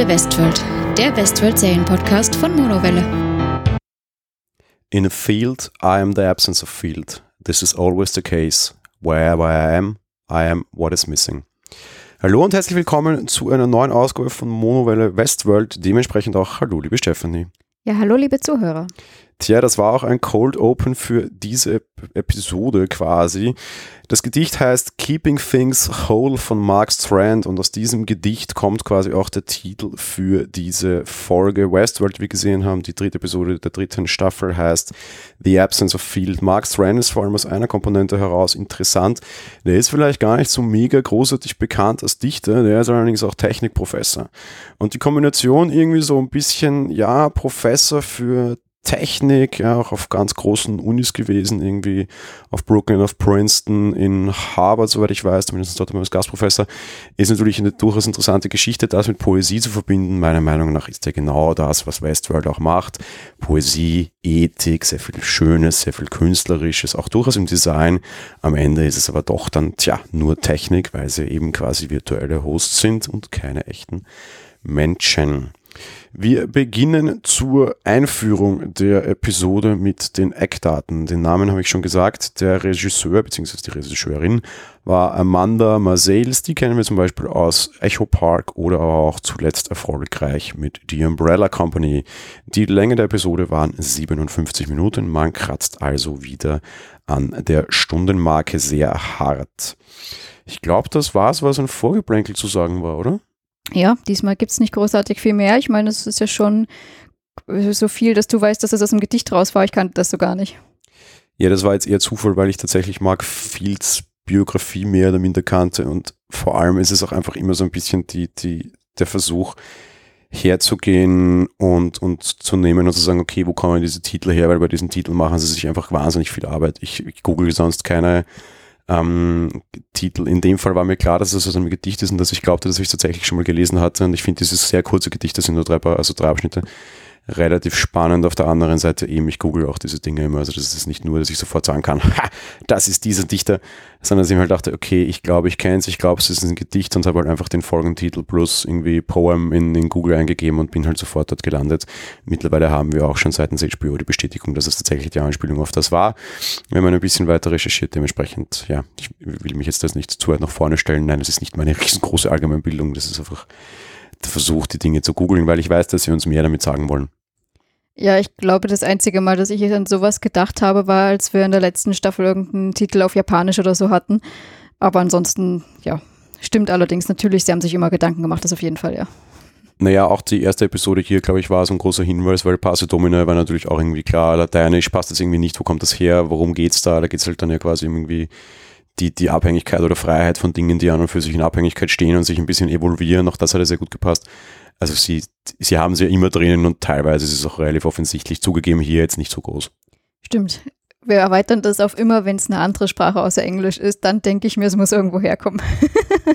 Monowelle Westworld, der Westworld Serienpodcast von Monowelle. In a field, I am the absence of field. This is always the case. Wherever I am, I am what is missing. Hallo und herzlich willkommen zu einer neuen Ausgabe von Monowelle Westworld. Dementsprechend auch Hallo, liebe Stephanie. Ja, hallo, liebe Zuhörer. Tja, das war auch ein Cold Open für diese Episode quasi. Das Gedicht heißt Keeping Things Whole von Mark Strand und aus diesem Gedicht kommt quasi auch der Titel für diese Folge Westworld, wie wir gesehen haben. Die dritte Episode der dritten Staffel heißt The Absence of Field. Mark Strand ist vor allem aus einer Komponente heraus interessant. Der ist vielleicht gar nicht so mega großartig bekannt als Dichter, der ist allerdings auch Technikprofessor. Und die Kombination irgendwie so ein bisschen, ja, Professor für Technik, ja, auch auf ganz großen Unis gewesen, irgendwie auf Brooklyn, auf Princeton, in Harvard, soweit ich weiß, zumindest dort als Gastprofessor, ist natürlich eine durchaus interessante Geschichte, das mit Poesie zu verbinden. Meiner Meinung nach ist ja genau das, was Westworld auch macht. Poesie, Ethik, sehr viel Schönes, sehr viel Künstlerisches, auch durchaus im Design. Am Ende ist es aber doch dann, tja, nur Technik, weil sie eben quasi virtuelle Hosts sind und keine echten Menschen. Wir beginnen zur Einführung der Episode mit den Eckdaten. Den Namen habe ich schon gesagt. Der Regisseur bzw. die Regisseurin war Amanda Marseilles. Die kennen wir zum Beispiel aus Echo Park oder auch zuletzt erfolgreich mit The Umbrella Company. Die Länge der Episode waren 57 Minuten. Man kratzt also wieder an der Stundenmarke sehr hart. Ich glaube, das war es, was ein Vorgeplänkel zu sagen war, oder? Ja, diesmal gibt es nicht großartig viel mehr. Ich meine, es ist ja schon so viel, dass du weißt, dass es aus dem Gedicht raus war. Ich kannte das so gar nicht. Ja, das war jetzt eher Zufall, weil ich tatsächlich Mark Fields Biografie mehr oder minder kannte und vor allem ist es auch einfach immer so ein bisschen die, die, der Versuch herzugehen und, und zu nehmen und zu sagen, okay, wo kommen diese Titel her, weil bei diesen Titeln machen sie sich einfach wahnsinnig viel Arbeit. Ich, ich google sonst keine ähm, Titel. In dem Fall war mir klar, dass es aus einem Gedicht ist und dass ich glaubte, dass ich es tatsächlich schon mal gelesen hatte. Und ich finde dieses sehr kurze Gedicht, das sind nur drei, also drei Abschnitte, relativ spannend. Auf der anderen Seite eben, ich google auch diese Dinge immer. Also das ist nicht nur, dass ich sofort sagen kann, ha, das ist dieser Dichter, sondern dass ich mir halt dachte, okay, ich glaube, ich kenne es, ich glaube, es ist ein Gedicht und habe halt einfach den Folgentitel plus irgendwie Poem in, in Google eingegeben und bin halt sofort dort gelandet. Mittlerweile haben wir auch schon seitens HBO die Bestätigung, dass es tatsächlich die Anspielung auf das war. Wir haben ein bisschen weiter recherchiert, dementsprechend, ja, ich will mich jetzt das nicht zu weit nach vorne stellen. Nein, es ist nicht meine riesengroße Allgemeinbildung, das ist einfach der Versuch, die Dinge zu googeln, weil ich weiß, dass sie uns mehr damit sagen wollen. Ja, ich glaube, das einzige Mal, dass ich an sowas gedacht habe, war, als wir in der letzten Staffel irgendeinen Titel auf Japanisch oder so hatten. Aber ansonsten, ja, stimmt allerdings natürlich, sie haben sich immer Gedanken gemacht, das auf jeden Fall, ja. Naja, auch die erste Episode hier, glaube ich, war so ein großer Hinweis, weil Passe Domino war natürlich auch irgendwie klar, lateinisch passt das irgendwie nicht, wo kommt das her, worum geht's da? Da geht es halt dann ja quasi irgendwie die, die Abhängigkeit oder Freiheit von Dingen, die an und für sich in Abhängigkeit stehen und sich ein bisschen evolvieren. Auch das hat ja sehr gut gepasst. Also sie, sie haben sie ja immer drinnen und teilweise ist es auch relativ offensichtlich zugegeben, hier jetzt nicht so groß. Stimmt. Wir erweitern das auf immer, wenn es eine andere Sprache außer Englisch ist, dann denke ich mir, es muss irgendwo herkommen.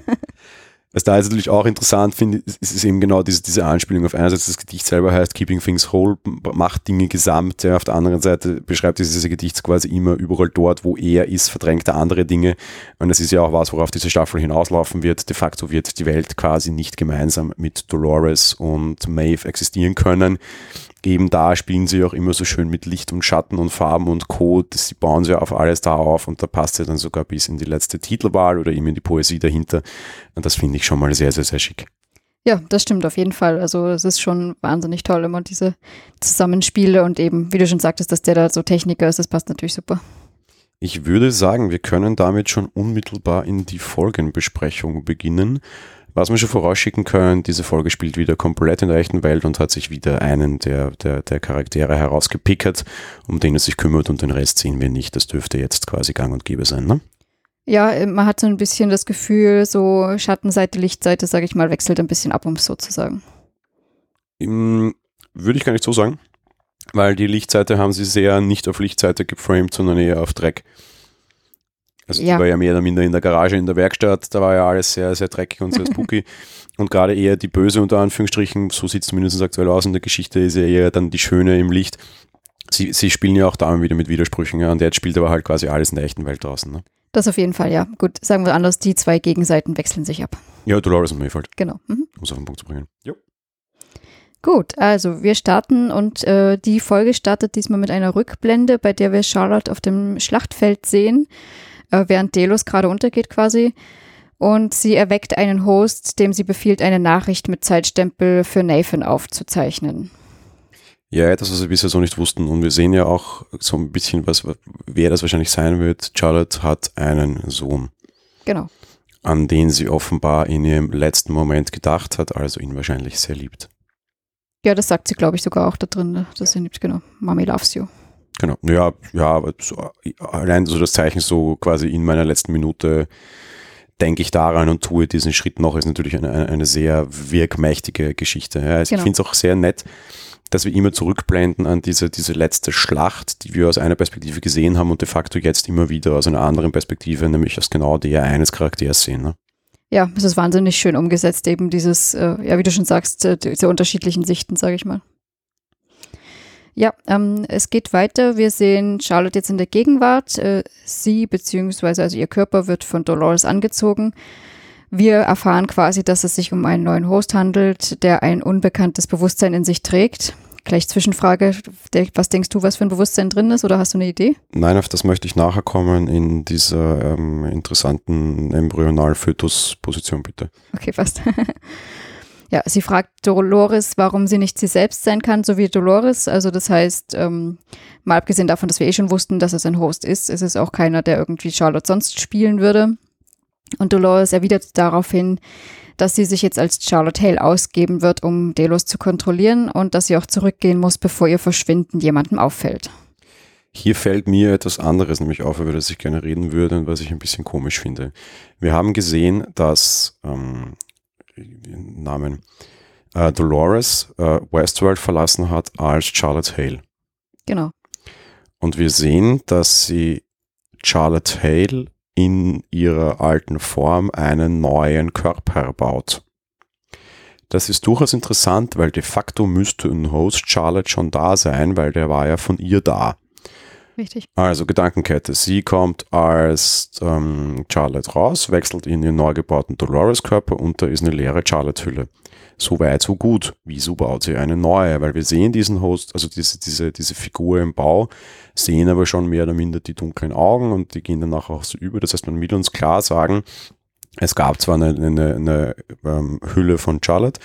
Was da jetzt natürlich auch interessant finde, ist, ist eben genau diese, diese Anspielung auf einerseits das Gedicht selber heißt Keeping Things Whole, macht Dinge gesamt, ja, auf der anderen Seite beschreibt dieses Gedicht quasi immer überall dort, wo er ist, verdrängt er andere Dinge und das ist ja auch was, worauf diese Staffel hinauslaufen wird. De facto wird die Welt quasi nicht gemeinsam mit Dolores und Maeve existieren können eben da spielen sie auch immer so schön mit Licht und Schatten und Farben und Code. Sie bauen sie auf alles da auf und da passt ja dann sogar bis in die letzte Titelwahl oder eben in die Poesie dahinter. Und das finde ich schon mal sehr, sehr, sehr schick. Ja, das stimmt auf jeden Fall. Also es ist schon wahnsinnig toll, immer diese Zusammenspiele und eben, wie du schon sagtest, dass der da so Techniker ist, das passt natürlich super. Ich würde sagen, wir können damit schon unmittelbar in die Folgenbesprechung beginnen. Was wir schon vorausschicken können, diese Folge spielt wieder komplett in der echten Welt und hat sich wieder einen der, der, der Charaktere herausgepickert, um den es sich kümmert und den Rest sehen wir nicht. Das dürfte jetzt quasi gang und gäbe sein, ne? Ja, äh, man hat so ein bisschen das Gefühl, so Schattenseite, Lichtseite, sage ich mal, wechselt ein bisschen ab, um es so zu sagen. Würde ich gar nicht so sagen, weil die Lichtseite haben sie sehr nicht auf Lichtseite geframed, sondern eher auf Dreck. Also ja. die war ja mehr oder minder in der Garage, in der Werkstatt, da war ja alles sehr, sehr dreckig und sehr spooky. und gerade eher die Böse unter Anführungsstrichen, so sieht es zumindest aktuell aus in der Geschichte, ist ja eher dann die Schöne im Licht. Sie, sie spielen ja auch da wieder mit Widersprüchen, ja, und jetzt spielt aber halt quasi alles in der echten Welt draußen. Ne? Das auf jeden Fall, ja. Gut, sagen wir anders, die zwei Gegenseiten wechseln sich ab. Ja, Dolores und Mayfield, Genau. Mhm. um es auf den Punkt zu bringen. Jo. Gut, also wir starten und äh, die Folge startet diesmal mit einer Rückblende, bei der wir Charlotte auf dem Schlachtfeld sehen, äh, während Delos gerade untergeht quasi. Und sie erweckt einen Host, dem sie befiehlt, eine Nachricht mit Zeitstempel für Nathan aufzuzeichnen. Ja, etwas, was wir bisher so nicht wussten. Und wir sehen ja auch so ein bisschen, was, wer das wahrscheinlich sein wird. Charlotte hat einen Sohn, Genau. an den sie offenbar in ihrem letzten Moment gedacht hat, also ihn wahrscheinlich sehr liebt. Ja, das sagt sie, glaube ich, sogar auch da drin, dass sie liebt, genau. Mommy loves you. Genau. Ja, ja, so, allein so das Zeichen so quasi in meiner letzten Minute denke ich daran und tue diesen Schritt noch, ist natürlich eine, eine- eine sehr wirkmächtige Geschichte. Ja, also Genau. Ich finde es auch sehr nett, dass wir immer zurückblenden an diese, diese letzte Schlacht, die wir aus einer Perspektive gesehen haben und de facto jetzt immer wieder aus einer anderen Perspektive, nämlich aus genau der eines Charakters sehen. Ne? Ja, es ist wahnsinnig schön umgesetzt, eben dieses, äh, ja, wie du schon sagst, äh, diese unterschiedlichen Sichten, sage ich mal. Ja, ähm, es geht weiter. Wir sehen Charlotte jetzt in der Gegenwart. Äh, sie beziehungsweise also ihr Körper wird von Dolores angezogen. Wir erfahren quasi, dass es sich um einen neuen Host handelt, der ein unbekanntes Bewusstsein in sich trägt. Gleich Zwischenfrage, was denkst du, was für ein Bewusstsein drin ist oder hast du eine Idee? Nein, auf das möchte ich nachher kommen in dieser ähm, interessanten Embryonal-Fötus-Position, bitte. Okay, fast. ja, sie fragt Dolores, warum sie nicht sie selbst sein kann, so wie Dolores. Also das heißt, ähm, mal abgesehen davon, dass wir eh schon wussten, dass es ein Host ist, ist es auch keiner, der irgendwie Charlotte sonst spielen würde. Und Dolores erwidert daraufhin, dass sie sich jetzt als Charlotte Hale ausgeben wird, um Delos zu kontrollieren und dass sie auch zurückgehen muss, bevor ihr Verschwinden jemandem auffällt. Hier fällt mir etwas anderes nämlich auf, über das ich gerne reden würde und was ich ein bisschen komisch finde. Wir haben gesehen, dass ähm, Namen äh, Dolores äh, Westworld verlassen hat als Charlotte Hale. Genau. Und wir sehen, dass sie Charlotte Hale in ihrer alten Form einen neuen Körper baut. Das ist durchaus interessant, weil de facto müsste ein Host Charlotte schon da sein, weil der war ja von ihr da. Richtig. Also Gedankenkette. Sie kommt als ähm, Charlotte raus, wechselt in ihren neu gebauten Dolores-Körper und da ist eine leere Charlotte-Hülle. So weit, so gut. Wieso baut sie eine neue? Weil wir sehen diesen Host, also diese, diese, diese Figur im Bau, sehen aber schon mehr oder minder die dunklen Augen und die gehen danach auch so über. Das heißt, man will uns klar sagen, es gab zwar eine, eine, eine ähm, Hülle von Charlotte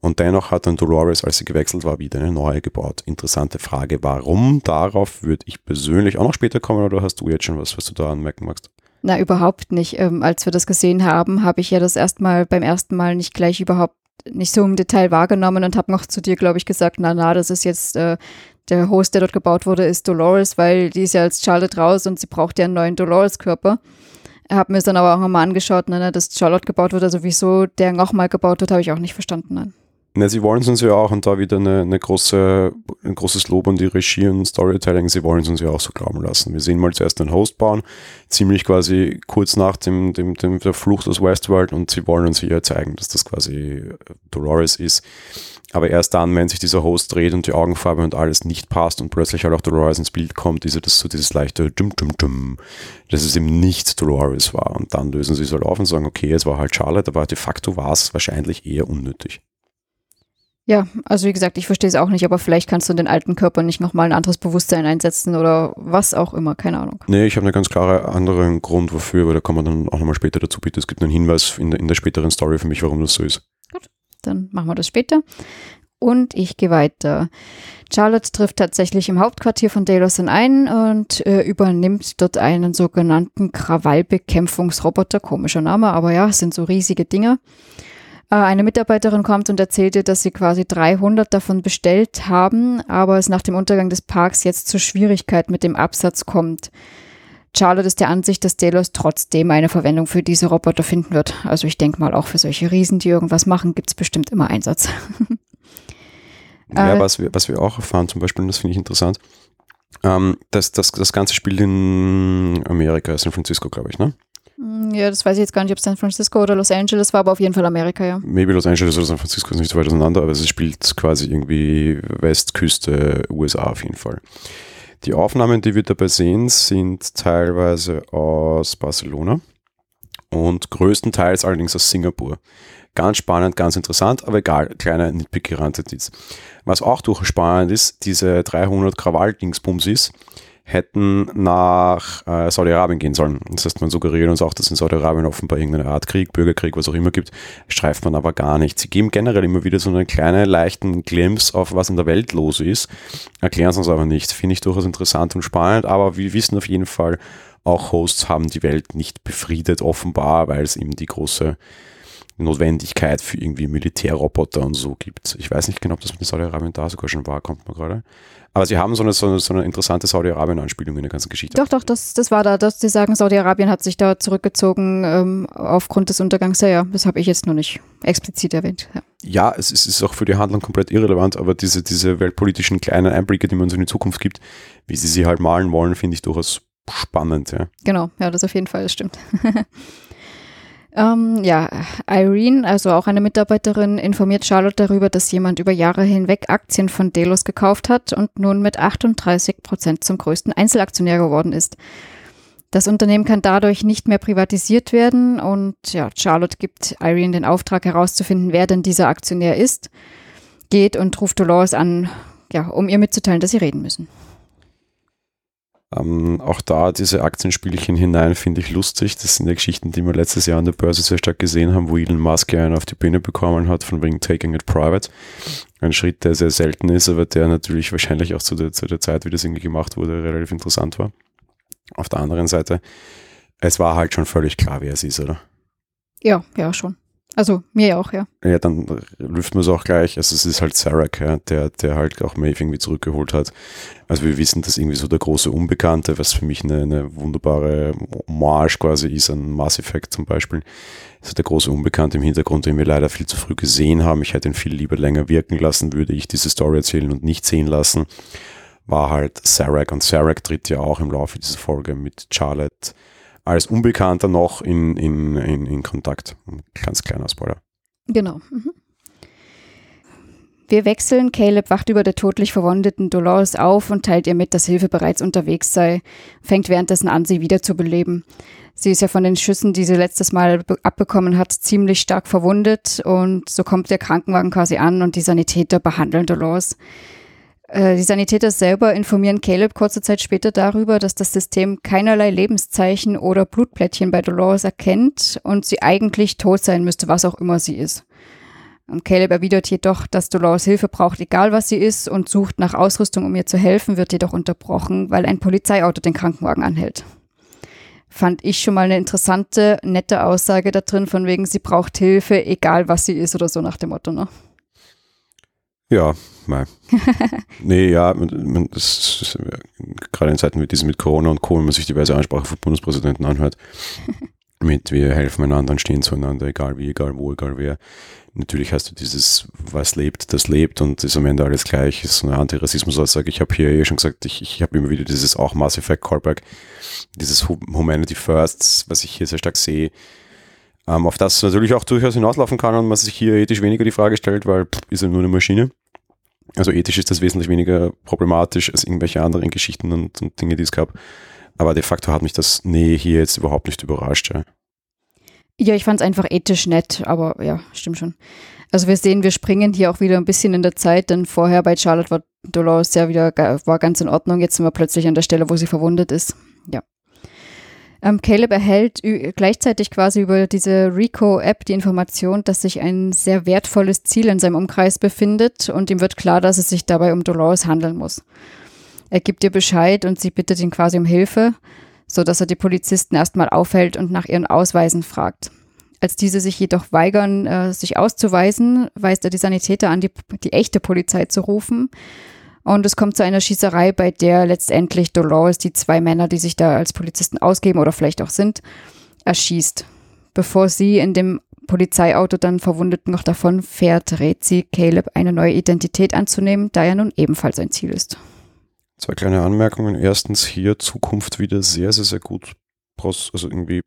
und dennoch hat dann Dolores, als sie gewechselt war, wieder eine neue gebaut. Interessante Frage, warum? Darauf würde ich persönlich auch noch später kommen oder hast du jetzt schon was, was du da anmerken magst? Na, überhaupt nicht. Ähm, als wir das gesehen haben, habe ich ja das erstmal beim ersten Mal nicht gleich überhaupt nicht so im Detail wahrgenommen und habe noch zu dir, glaube ich, gesagt, na, na, das ist jetzt äh, der Host, der dort gebaut wurde, ist Dolores, weil die ist ja als Charlotte raus und sie braucht ja einen neuen Dolores-Körper. Habe mir es dann aber auch nochmal angeschaut, ne, dass Charlotte gebaut wird, also wieso der nochmal gebaut wird, habe ich auch nicht verstanden. Nein. Na, sie wollen es uns ja auch und da wieder eine, eine große, ein großes Lob an die Regie und Storytelling, sie wollen es uns ja auch so glauben lassen. Wir sehen mal zuerst einen Host bauen, ziemlich quasi kurz nach dem, dem, dem der Flucht aus Westworld und sie wollen uns hier zeigen, dass das quasi Dolores ist. Aber erst dann, wenn sich dieser Host dreht und die Augenfarbe und alles nicht passt und plötzlich halt auch Dolores ins Bild kommt, ist ja das so dieses leichte Dum Dum Dum, dass es eben nicht Dolores war. Und dann lösen sie es halt auf und sagen, okay, es war halt Charlotte, aber de facto war es wahrscheinlich eher unnötig. Ja, also wie gesagt, ich verstehe es auch nicht, aber vielleicht kannst du in den alten Körper nicht nochmal ein anderes Bewusstsein einsetzen oder was auch immer, keine Ahnung. Nee, ich habe einen ganz klaren anderen Grund wofür, aber da kommen wir dann auch nochmal später dazu. Bitte, es gibt einen Hinweis in der, in der späteren Story für mich, warum das so ist. Dann machen wir das später. Und ich gehe weiter. Charlotte trifft tatsächlich im Hauptquartier von Daloson ein und äh, übernimmt dort einen sogenannten Krawallbekämpfungsroboter. Komischer Name, aber ja, sind so riesige Dinger. Äh, eine Mitarbeiterin kommt und erzählt ihr, dass sie quasi 300 davon bestellt haben, aber es nach dem Untergang des Parks jetzt zu Schwierigkeiten mit dem Absatz kommt. Charlotte ist der Ansicht, dass Delos trotzdem eine Verwendung für diese Roboter finden wird. Also ich denke mal, auch für solche Riesen, die irgendwas machen, gibt es bestimmt immer Einsatz. Ja, Äh, was wir, was wir auch erfahren, zum Beispiel, und das finde ich interessant, ähm, das, das, das Ganze spielt in Amerika, San Francisco, glaube ich, ne? Hm, Ja, das weiß ich jetzt gar nicht, ob San Francisco oder Los Angeles war, aber auf jeden Fall Amerika, ja. Maybe Los Angeles oder San Francisco ist nicht so weit auseinander, aber es spielt quasi irgendwie Westküste USA auf jeden Fall. Die Aufnahmen, die wir dabei sehen, sind teilweise aus Barcelona und größtenteils allerdings aus Singapur. Ganz spannend, ganz interessant, aber egal, kleiner nitpicky Randnotiz. Was auch durchaus spannend ist, diese 300 Krawall-Dingsbumsis hätten nach äh, Saudi-Arabien gehen sollen. Das heißt, man suggeriert uns auch, dass in Saudi-Arabien offenbar irgendeine Art Krieg, Bürgerkrieg, was auch immer gibt, streift man aber gar nicht. Sie geben generell immer wieder so einen kleinen, leichten Glimpse auf, was in der Welt los ist, erklären es uns aber nicht. Finde ich durchaus interessant und spannend, aber wir wissen auf jeden Fall, auch Hosts haben die Welt nicht befriedet, offenbar, weil es eben die große Notwendigkeit für irgendwie Militärroboter und so gibt. Ich weiß nicht genau, ob das mit Saudi-Arabien da sogar schon war, kommt man gerade. Aber sie haben so eine, so eine, so eine interessante Saudi-Arabien-Anspielung in der ganzen Geschichte. Doch, doch, das, das war da, dass sie sagen, Saudi-Arabien hat sich da zurückgezogen ähm, aufgrund des Untergangs. Ja, ja, das habe ich jetzt noch nicht explizit erwähnt. Ja, ja es, ist, es ist auch für die Handlung komplett irrelevant, aber diese, diese weltpolitischen kleinen Einblicke, die man so in die Zukunft gibt, wie sie sie halt malen wollen, finde ich durchaus spannend. Ja. Genau, ja, das auf jeden Fall, das stimmt. Ähm, ja, Irene, also auch eine Mitarbeiterin, informiert Charlotte darüber, dass jemand über Jahre hinweg Aktien von Delos gekauft hat und nun mit 38 Prozent zum größten Einzelaktionär geworden ist. Das Unternehmen kann dadurch nicht mehr privatisiert werden und ja, Charlotte gibt Irene den Auftrag herauszufinden, wer denn dieser Aktionär ist, geht und ruft Dolores an, ja, um ihr mitzuteilen, dass sie reden müssen. Ähm, auch da diese Aktienspielchen hinein finde ich lustig. Das sind ja Geschichten, die wir letztes Jahr an der Börse sehr stark gesehen haben, wo Elon Musk ja einen auf die Bühne bekommen hat, von wegen Taking it Private. Ein Schritt, der sehr selten ist, aber der natürlich wahrscheinlich auch zu der, zu der Zeit, wie das irgendwie gemacht wurde, relativ interessant war. Auf der anderen Seite, es war halt schon völlig klar, wer es ist, oder? Ja, ja, schon. Also mir auch, ja. Ja, dann lüften wir es auch gleich. Also es ist halt Sarek, ja, der, der halt auch Maeve irgendwie zurückgeholt hat. Also wir wissen, dass irgendwie so der große Unbekannte, was für mich eine, eine wunderbare Hommage quasi ist an Mass Effect zum Beispiel. Also der große Unbekannte im Hintergrund, den wir leider viel zu früh gesehen haben. Ich hätte ihn viel lieber länger wirken lassen, würde ich diese Story erzählen und nicht sehen lassen. War halt Sarek und Sarek tritt ja auch im Laufe dieser Folge mit Charlotte als Unbekannter noch in, in, in, in Kontakt. Ganz kleiner Spoiler. Genau. Mhm. Wir wechseln. Caleb wacht über der todlich verwundeten Dolores auf und teilt ihr mit, dass Hilfe bereits unterwegs sei, fängt währenddessen an, sie wiederzubeleben. Sie ist ja von den Schüssen, die sie letztes Mal abbekommen hat, ziemlich stark verwundet und so kommt der Krankenwagen quasi an und die Sanitäter behandeln Dolores. Äh, die Sanitäter selber informieren Caleb kurze Zeit später darüber, dass das System keinerlei Lebenszeichen oder Blutplättchen bei Dolores erkennt und sie eigentlich tot sein müsste, was auch immer sie ist. Und Caleb erwidert jedoch, dass Dolores Hilfe braucht, egal was sie ist, und sucht nach Ausrüstung, um ihr zu helfen, wird jedoch unterbrochen, weil ein Polizeiauto den Krankenwagen anhält. Fand ich schon mal eine interessante, nette Aussage da drin, von wegen, sie braucht Hilfe, egal was sie ist oder so nach dem Motto, ne? Ja, mal. nee, ja, man, das ist, gerade in Zeiten wie diesen mit Corona und Co., wenn man sich diverse Ansprache vom Bundespräsidenten anhört, mit wir helfen einander und stehen zueinander, egal wie, egal wo, egal wer. Natürlich hast du dieses, was lebt, das lebt und ist am Ende alles gleich, ist so eine Antirassismus-Aussage. Ich habe hier eh schon gesagt, ich, ich habe immer wieder dieses auch Mass Effect Callback, dieses Humanity First, was ich hier sehr stark sehe, ähm, auf das natürlich auch durchaus hinauslaufen kann und man sich hier ethisch weniger die Frage stellt, weil pff, ist ja nur eine Maschine. Also ethisch ist das wesentlich weniger problematisch als irgendwelche anderen Geschichten und, und Dinge, die es gab. Aber de facto hat mich das nee hier jetzt überhaupt nicht überrascht. Ja, ja ich fand es einfach ethisch nett, aber ja, stimmt schon. Also wir sehen, wir springen hier auch wieder ein bisschen in der Zeit, denn vorher bei Charlotte war Dolores ja wieder war ganz in Ordnung. Jetzt sind wir plötzlich an der Stelle, wo sie verwundet ist. Ja. Ähm, Caleb erhält gleichzeitig quasi über diese Rico-App die Information, dass sich ein sehr wertvolles Ziel in seinem Umkreis befindet und ihm wird klar, dass es sich dabei um Dolores handeln muss. Er gibt ihr Bescheid und sie bittet ihn quasi um Hilfe, sodass er die Polizisten erstmal aufhält und nach ihren Ausweisen fragt. Als diese sich jedoch weigern, äh, sich auszuweisen, weist er die Sanitäter an, die, die echte Polizei zu rufen und es kommt zu einer Schießerei, bei der letztendlich Dolores die zwei Männer, die sich da als Polizisten ausgeben oder vielleicht auch sind, erschießt. Bevor sie in dem Polizeiauto dann verwundet noch davon fährt, rät sie Caleb eine neue Identität anzunehmen, da er nun ebenfalls ein Ziel ist. Zwei kleine Anmerkungen. Erstens hier Zukunft wieder sehr, sehr, sehr gut, also irgendwie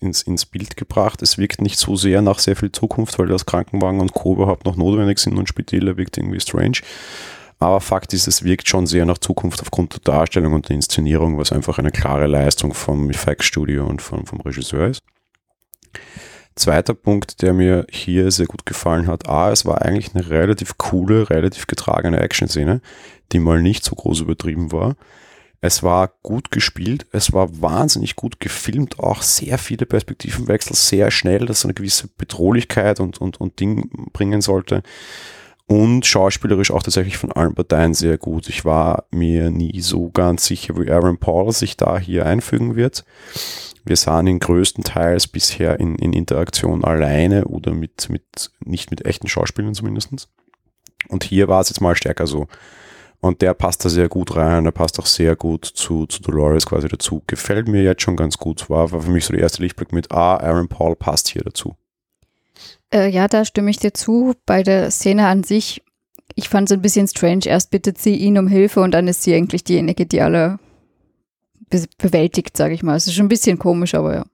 ins, ins Bild gebracht. Es wirkt nicht so sehr nach sehr viel Zukunft, weil das Krankenwagen und Co. überhaupt noch notwendig sind und Spitäler wirkt irgendwie strange. Aber Fakt ist, es wirkt schon sehr nach Zukunft aufgrund der Darstellung und der Inszenierung, was einfach eine klare Leistung vom Effektstudio und vom, vom Regisseur ist. Zweiter Punkt, der mir hier sehr gut gefallen hat, A, es war eigentlich eine relativ coole, relativ getragene Action-Szene, die mal nicht so groß übertrieben war. Es war gut gespielt, es war wahnsinnig gut gefilmt, auch sehr viele Perspektivenwechsel, sehr schnell, dass eine gewisse Bedrohlichkeit und, und, und Ding bringen sollte. Und schauspielerisch auch tatsächlich von allen Parteien sehr gut. Ich war mir nie so ganz sicher, wie Aaron Paul sich da hier einfügen wird. Wir sahen ihn größtenteils bisher in, in Interaktion alleine oder mit, mit, nicht mit echten Schauspielern zumindest. Und hier war es jetzt mal stärker so. Und der passt da sehr gut rein, der passt auch sehr gut zu, zu Dolores quasi dazu. Gefällt mir jetzt schon ganz gut. War, war für mich so der erste Lichtblick mit, ah, Aaron Paul passt hier dazu. Äh, ja, da stimme ich dir zu. Bei der Szene an sich, ich fand es ein bisschen strange. Erst bittet sie ihn um Hilfe und dann ist sie eigentlich diejenige, die alle be bewältigt, sage ich mal. Es ist schon ein bisschen komisch, aber ja.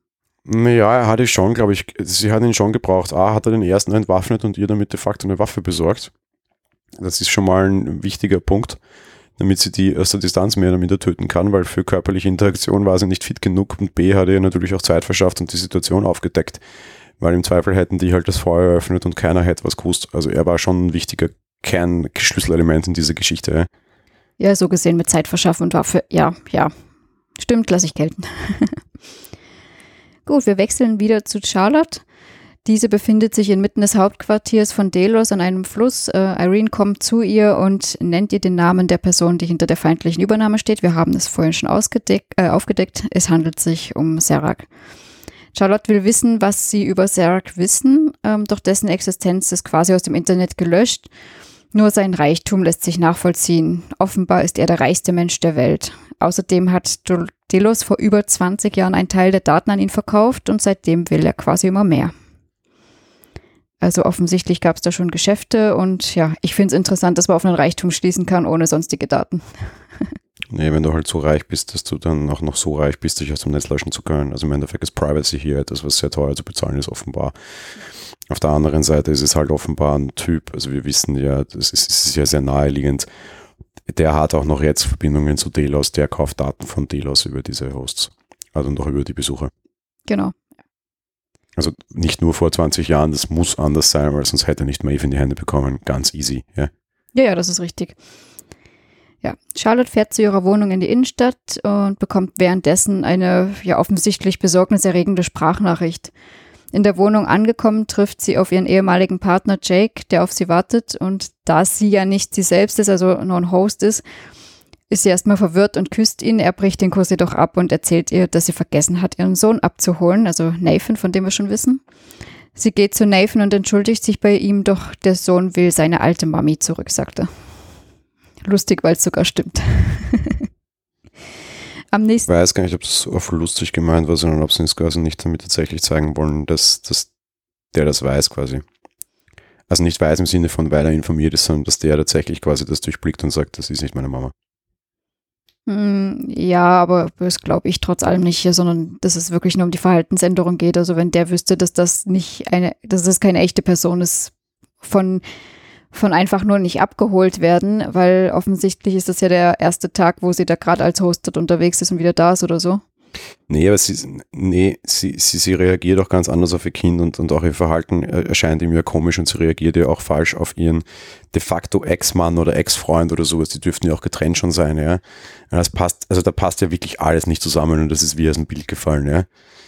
Naja, er hatte schon, glaube ich, sie hat ihn schon gebraucht. A, hat er den ersten entwaffnet und ihr damit de facto eine Waffe besorgt. Das ist schon mal ein wichtiger Punkt, damit sie die aus der Distanz mehr oder minder töten kann, weil für körperliche Interaktion war sie nicht fit genug und B hat ihr natürlich auch Zeit verschafft und die Situation aufgedeckt, weil im Zweifel hätten die halt das Feuer eröffnet und keiner hätte was gewusst. Also er war schon ein wichtiger Kernschlüsselelement in dieser Geschichte. Ja, so gesehen mit Zeit verschaffen und Waffe. Ja, ja, Stimmt, lasse ich gelten. Gut, wir wechseln wieder zu Charlotte. Diese befindet sich inmitten des Hauptquartiers von Delos an einem Fluss. Äh, Irene kommt zu ihr und nennt ihr den Namen der Person, die hinter der feindlichen Übernahme steht. Wir haben es vorhin schon äh, aufgedeckt. Es handelt sich um Serak. Charlotte will wissen, was sie über Serak wissen, ähm, doch dessen Existenz ist quasi aus dem Internet gelöscht. Nur sein Reichtum lässt sich nachvollziehen. Offenbar ist er der reichste Mensch der Welt. Außerdem hat Delos vor über 20 Jahren einen Teil der Daten an ihn verkauft und seitdem will er quasi immer mehr. Also offensichtlich gab es da schon Geschäfte und ja, ich finde es interessant, dass man auf einen Reichtum schließen kann ohne sonstige Daten. Nee, wenn du halt so reich bist, dass du dann auch noch so reich bist, dich aus dem Netz löschen zu können. Also im Endeffekt ist Privacy hier etwas, was sehr teuer zu bezahlen ist, offenbar. Auf der anderen Seite ist es halt offenbar ein Typ, also wir wissen ja, das ist, ist ja sehr naheliegend, der hat auch noch jetzt Verbindungen zu Delos, der kauft Daten von Delos über diese Hosts. Also noch über die Besucher. Genau. Also nicht nur vor 20 Jahren, das muss anders sein, weil sonst hätte er nicht Maeve in die Hände bekommen. Ganz easy, ja. Ja, ja, das ist richtig. Ja, Charlotte fährt zu ihrer Wohnung in die Innenstadt und bekommt währenddessen eine ja offensichtlich besorgniserregende Sprachnachricht. In der Wohnung angekommen, trifft sie auf ihren ehemaligen Partner Jake, der auf sie wartet. Und da sie ja nicht sie selbst ist, also nur ein Host ist, ist sie erstmal verwirrt und küsst ihn. Er bricht den Kurs jedoch ab und erzählt ihr, dass sie vergessen hat, ihren Sohn abzuholen, also Nathan, von dem wir schon wissen. Sie geht zu Nathan und entschuldigt sich bei ihm, doch der Sohn will seine alte Mami zurück, sagt er. Lustig, weil es sogar stimmt. Am nächsten ich weiß gar nicht, ob es auf lustig gemeint war, sondern ob sie es quasi nicht damit tatsächlich zeigen wollen, dass, dass der das weiß quasi. Also nicht weiß im Sinne von, weil er informiert ist, sondern dass der tatsächlich quasi das durchblickt und sagt, das ist nicht meine Mama. Hm, ja, aber das glaube ich trotz allem nicht hier, sondern dass es wirklich nur um die Verhaltensänderung geht. Also wenn der wüsste, dass das nicht eine, dass das keine echte Person ist, von von einfach nur nicht abgeholt werden, weil offensichtlich ist das ja der erste Tag, wo sie da gerade als Hostet unterwegs ist und wieder da ist oder so. Nee, aber sie, nee, sie, sie, sie reagiert auch ganz anders auf ihr Kind und, und auch ihr Verhalten erscheint ihm ja komisch und sie reagiert ja auch falsch auf ihren de facto Ex-Mann oder Ex-Freund oder sowas. Die dürften ja auch getrennt schon sein, ja. Das passt, also da passt ja wirklich alles nicht zusammen und das ist wie aus dem Bild gefallen, ja.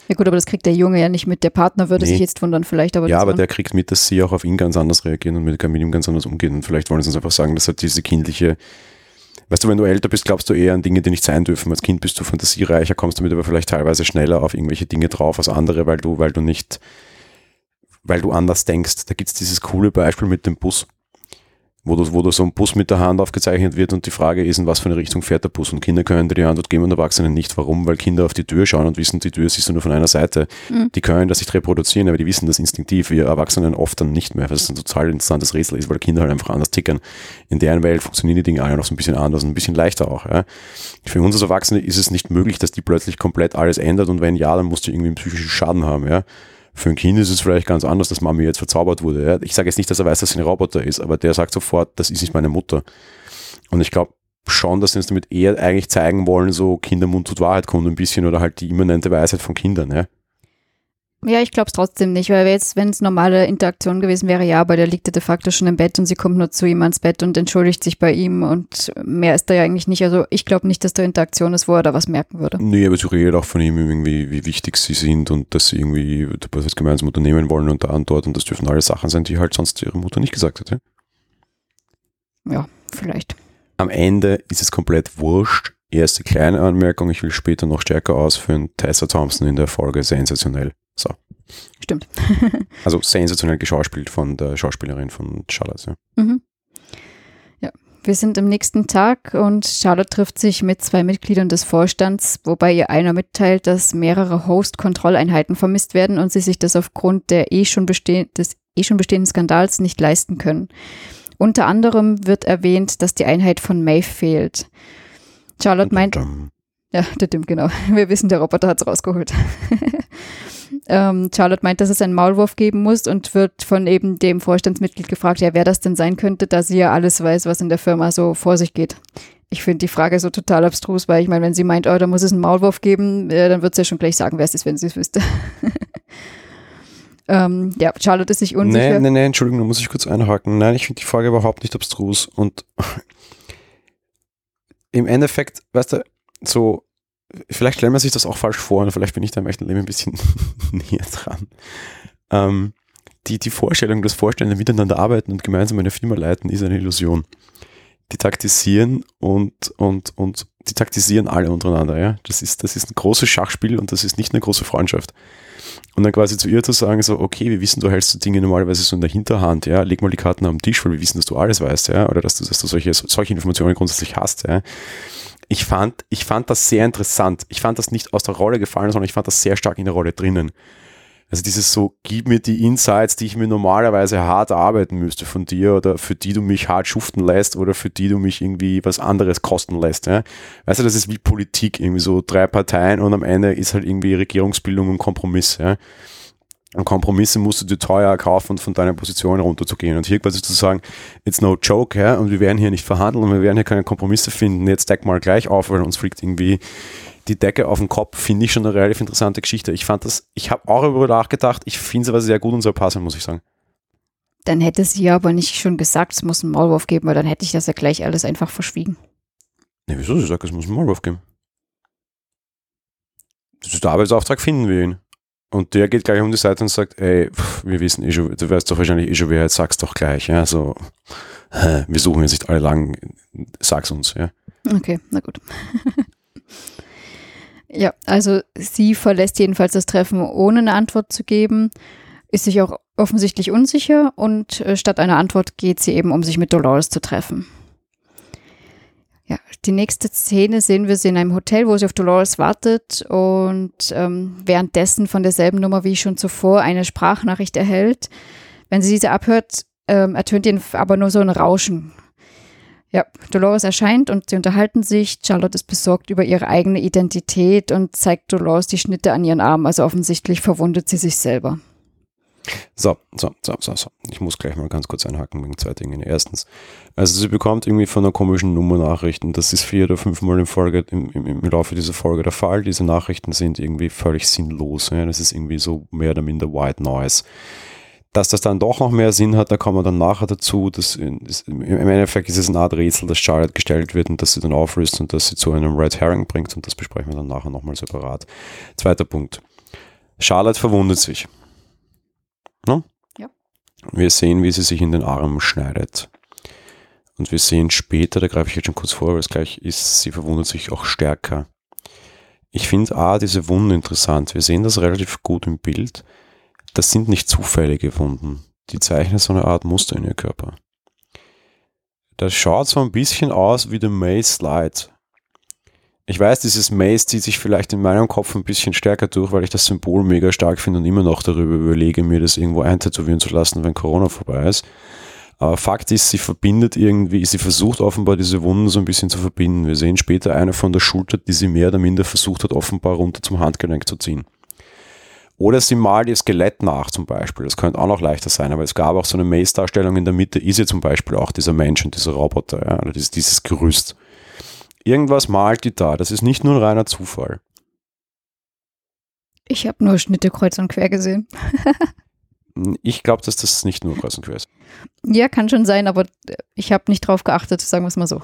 Ja gut, aber das kriegt der Junge ja nicht mit. Der Partner würde nee. sich jetzt wundern vielleicht. Aber ja, aber der kriegt mit, dass sie auch auf ihn ganz anders reagieren und mit, mit ihm ganz anders umgehen. Und vielleicht wollen sie uns einfach sagen, dass halt diese kindliche, weißt du, wenn du älter bist, glaubst du eher an Dinge, die nicht sein dürfen. Als Kind bist du fantasiereicher, kommst damit aber vielleicht teilweise schneller auf irgendwelche Dinge drauf als andere, weil du, weil du nicht, weil du anders denkst. Da gibt es dieses coole Beispiel mit dem Bus wo, du, wo du so ein Bus mit der Hand aufgezeichnet wird und die Frage ist, in was für eine Richtung fährt der Bus. Und Kinder können dir die Antwort geben und Erwachsene nicht. Warum? Weil Kinder auf die Tür schauen und wissen, die Tür siehst du nur von einer Seite. Mhm. Die können das nicht reproduzieren, aber die wissen das instinktiv. Wir Erwachsenen oft dann nicht mehr, was ein total interessantes Rätsel ist, weil Kinder halt einfach anders tickern. In deren Welt funktionieren die Dinge alle noch so ein bisschen anders und ein bisschen leichter auch. Ja. Für uns als Erwachsene ist es nicht möglich, dass die plötzlich komplett alles ändert und wenn ja, dann musst du irgendwie einen psychischen Schaden haben. Ja Für ein Kind ist es vielleicht ganz anders, dass Mami jetzt verzaubert wurde. Ja? Ich sage jetzt nicht, dass er weiß, dass sie ein Roboter ist, aber der sagt sofort, das ist nicht meine Mutter. Und ich glaube schon, dass sie uns damit eher eigentlich zeigen wollen, so Kindermund tut Wahrheit kommt ein bisschen oder halt die immanente Weisheit von Kindern. Ja? Ja, ich glaube es trotzdem nicht, weil jetzt, wenn es normale Interaktion gewesen wäre, ja, aber der liegt ja de facto schon im Bett und sie kommt nur zu ihm ans Bett und entschuldigt sich bei ihm und mehr ist da ja eigentlich nicht. Also ich glaube nicht, dass da Interaktion ist, wo er da was merken würde. Nee, aber sie redet auch von ihm irgendwie, wie wichtig sie sind und dass sie irgendwie was gemeinsam unternehmen wollen und da und dort und das dürfen alle Sachen sein, die halt sonst ihre Mutter nicht gesagt hätte. Ja, vielleicht. Am Ende ist es komplett wurscht. Erste kleine Anmerkung, ich will später noch stärker ausführen. Tessa Thompson in der Folge sensationell. So. Stimmt. also sensationell geschauspielt von der Schauspielerin von Charlotte. Ja. Mhm. ja. Wir sind am nächsten Tag und Charlotte trifft sich mit zwei Mitgliedern des Vorstands, wobei ihr einer mitteilt, dass mehrere Host-Kontrolleinheiten vermisst werden und sie sich das aufgrund der eh schon des eh schon bestehenden Skandals nicht leisten können. Unter anderem wird erwähnt, dass die Einheit von Maeve fehlt. Charlotte meint, ja, genau. Wir wissen, der Roboter hat es rausgeholt. Ähm, Charlotte meint, dass es einen Maulwurf geben muss und wird von eben dem Vorstandsmitglied gefragt, ja, wer das denn sein könnte, da sie ja alles weiß, was in der Firma so vor sich geht. Ich finde die Frage so total abstrus, weil ich meine, wenn sie meint, oh, da muss es einen Maulwurf geben, äh, dann wird sie ja schon gleich sagen, wer es ist, wenn sie es wüsste. ähm, ja, Charlotte ist sich unsicher. Nein, nein, nein, Entschuldigung, da muss ich kurz einhaken. Nein, ich finde die Frage überhaupt nicht abstrus und im Endeffekt, weißt du, so vielleicht stellt man sich das auch falsch vor und vielleicht bin ich da im echten Leben ein bisschen näher dran. Ähm, die, die Vorstellung, dass Vorstände miteinander arbeiten und gemeinsam eine Firma leiten, ist eine Illusion. Die taktisieren und, und, und die taktisieren alle untereinander. Ja? Das, ist, das ist ein großes Schachspiel und das ist nicht eine große Freundschaft. Und dann quasi zu ihr zu sagen, so, okay, wir wissen, du hältst die Dinge normalerweise so in der Hinterhand, ja, leg mal die Karten am Tisch, weil wir wissen, dass du alles weißt, ja, oder dass du, dass du solche, solche Informationen grundsätzlich hast, ja ich fand, ich fand das sehr interessant. Ich fand das nicht aus der Rolle gefallen, sondern ich fand das sehr stark in der Rolle drinnen. Also dieses so, gib mir die Insights, die ich mir normalerweise hart arbeiten müsste von dir oder für die du mich hart schuften lässt oder für die du mich irgendwie was anderes kosten lässt. Ja? Weißt du, das ist wie Politik, irgendwie so drei Parteien und am Ende ist halt irgendwie Regierungsbildung und Kompromiss. Ja? Und Kompromisse musst du dir teuer kaufen, von deiner Position runterzugehen. Und hier quasi zu sagen, it's no joke, ja, und wir werden hier nicht verhandeln und wir werden hier keine Kompromisse finden, jetzt deck mal gleich auf, weil uns fliegt irgendwie die Decke auf den Kopf, finde ich schon eine relativ interessante Geschichte. Ich fand das, ich habe auch darüber nachgedacht, ich finde es aber sehr gut und sehr passend, muss ich sagen. Dann hätte sie ja aber nicht schon gesagt, es muss einen Maulwurf geben, weil dann hätte ich das ja gleich alles einfach verschwiegen. Ne, wieso? Sie sagt, es muss einen Maulwurf geben. Das ist der Arbeitsauftrag, finden wir ihn. Und der geht gleich um die Seite und sagt, ey, pff, wir wissen eh schon, du weißt doch wahrscheinlich eh schon, wer jetzt sag's doch gleich, ja, so, wir suchen jetzt nicht alle lang, sag's uns, ja. Okay, na gut. ja, also sie verlässt jedenfalls das Treffen, ohne eine Antwort zu geben, ist sich auch offensichtlich unsicher und äh, statt einer Antwort geht sie eben, um sich mit Dolores zu treffen. Ja, die nächste Szene sehen wir sie in einem Hotel, wo sie auf Dolores wartet und ähm, währenddessen von derselben Nummer wie schon zuvor eine Sprachnachricht erhält. Wenn sie diese abhört, ähm, ertönt ihnen aber nur so ein Rauschen. Ja, Dolores erscheint und sie unterhalten sich. Charlotte ist besorgt über ihre eigene Identität und zeigt Dolores die Schnitte an ihren Armen. Also offensichtlich verwundet sie sich selber. So, so, so, so, so. Ich muss gleich mal ganz kurz einhaken wegen zwei Dingen. Erstens, also sie bekommt irgendwie von einer komischen Nummer Nachrichten. Das ist vier oder fünfmal im, Folge, im, im, im Laufe dieser Folge der Fall. Diese Nachrichten sind irgendwie völlig sinnlos. Ja? Das ist irgendwie so mehr oder minder White Noise. Dass das dann doch noch mehr Sinn hat, da kommen wir dann nachher dazu. Dass, ist, Im Endeffekt ist es eine Art Rätsel, dass Charlotte gestellt wird und dass sie dann auflöst und dass sie zu einem Red Herring bringt und das besprechen wir dann nachher nochmal separat. Zweiter Punkt. Charlotte verwundet sich. Ne? Ja. Wir sehen, wie sie sich in den Arm schneidet. Und wir sehen später, da greife ich jetzt schon kurz vor, weil es gleich ist, sie verwundert sich auch stärker. Ich finde A, diese Wunden interessant. Wir sehen das relativ gut im Bild. Das sind nicht zufällige Wunden. Die zeichnen so eine Art Muster in ihr Körper. Das schaut so ein bisschen aus wie der May Slide ich weiß, dieses Maze zieht sich vielleicht in meinem Kopf ein bisschen stärker durch, weil ich das Symbol mega stark finde und immer noch darüber überlege, mir das irgendwo eintätowieren zu lassen, wenn Corona vorbei ist. Aber Fakt ist, sie verbindet irgendwie, sie versucht offenbar diese Wunden so ein bisschen zu verbinden. Wir sehen später eine von der Schulter, die sie mehr oder minder versucht hat, offenbar runter zum Handgelenk zu ziehen. Oder sie malt ihr Skelett nach zum Beispiel. Das könnte auch noch leichter sein, aber es gab auch so eine Maze-Darstellung in der Mitte, ist ja zum Beispiel auch dieser Mensch und dieser Roboter, ja, oder dieses, dieses Gerüst. Irgendwas malt die da. Das ist nicht nur ein reiner Zufall. Ich habe nur Schnitte kreuz und quer gesehen. ich glaube, dass das nicht nur kreuz und quer ist. Ja, kann schon sein, aber ich habe nicht drauf geachtet, sagen wir es mal so.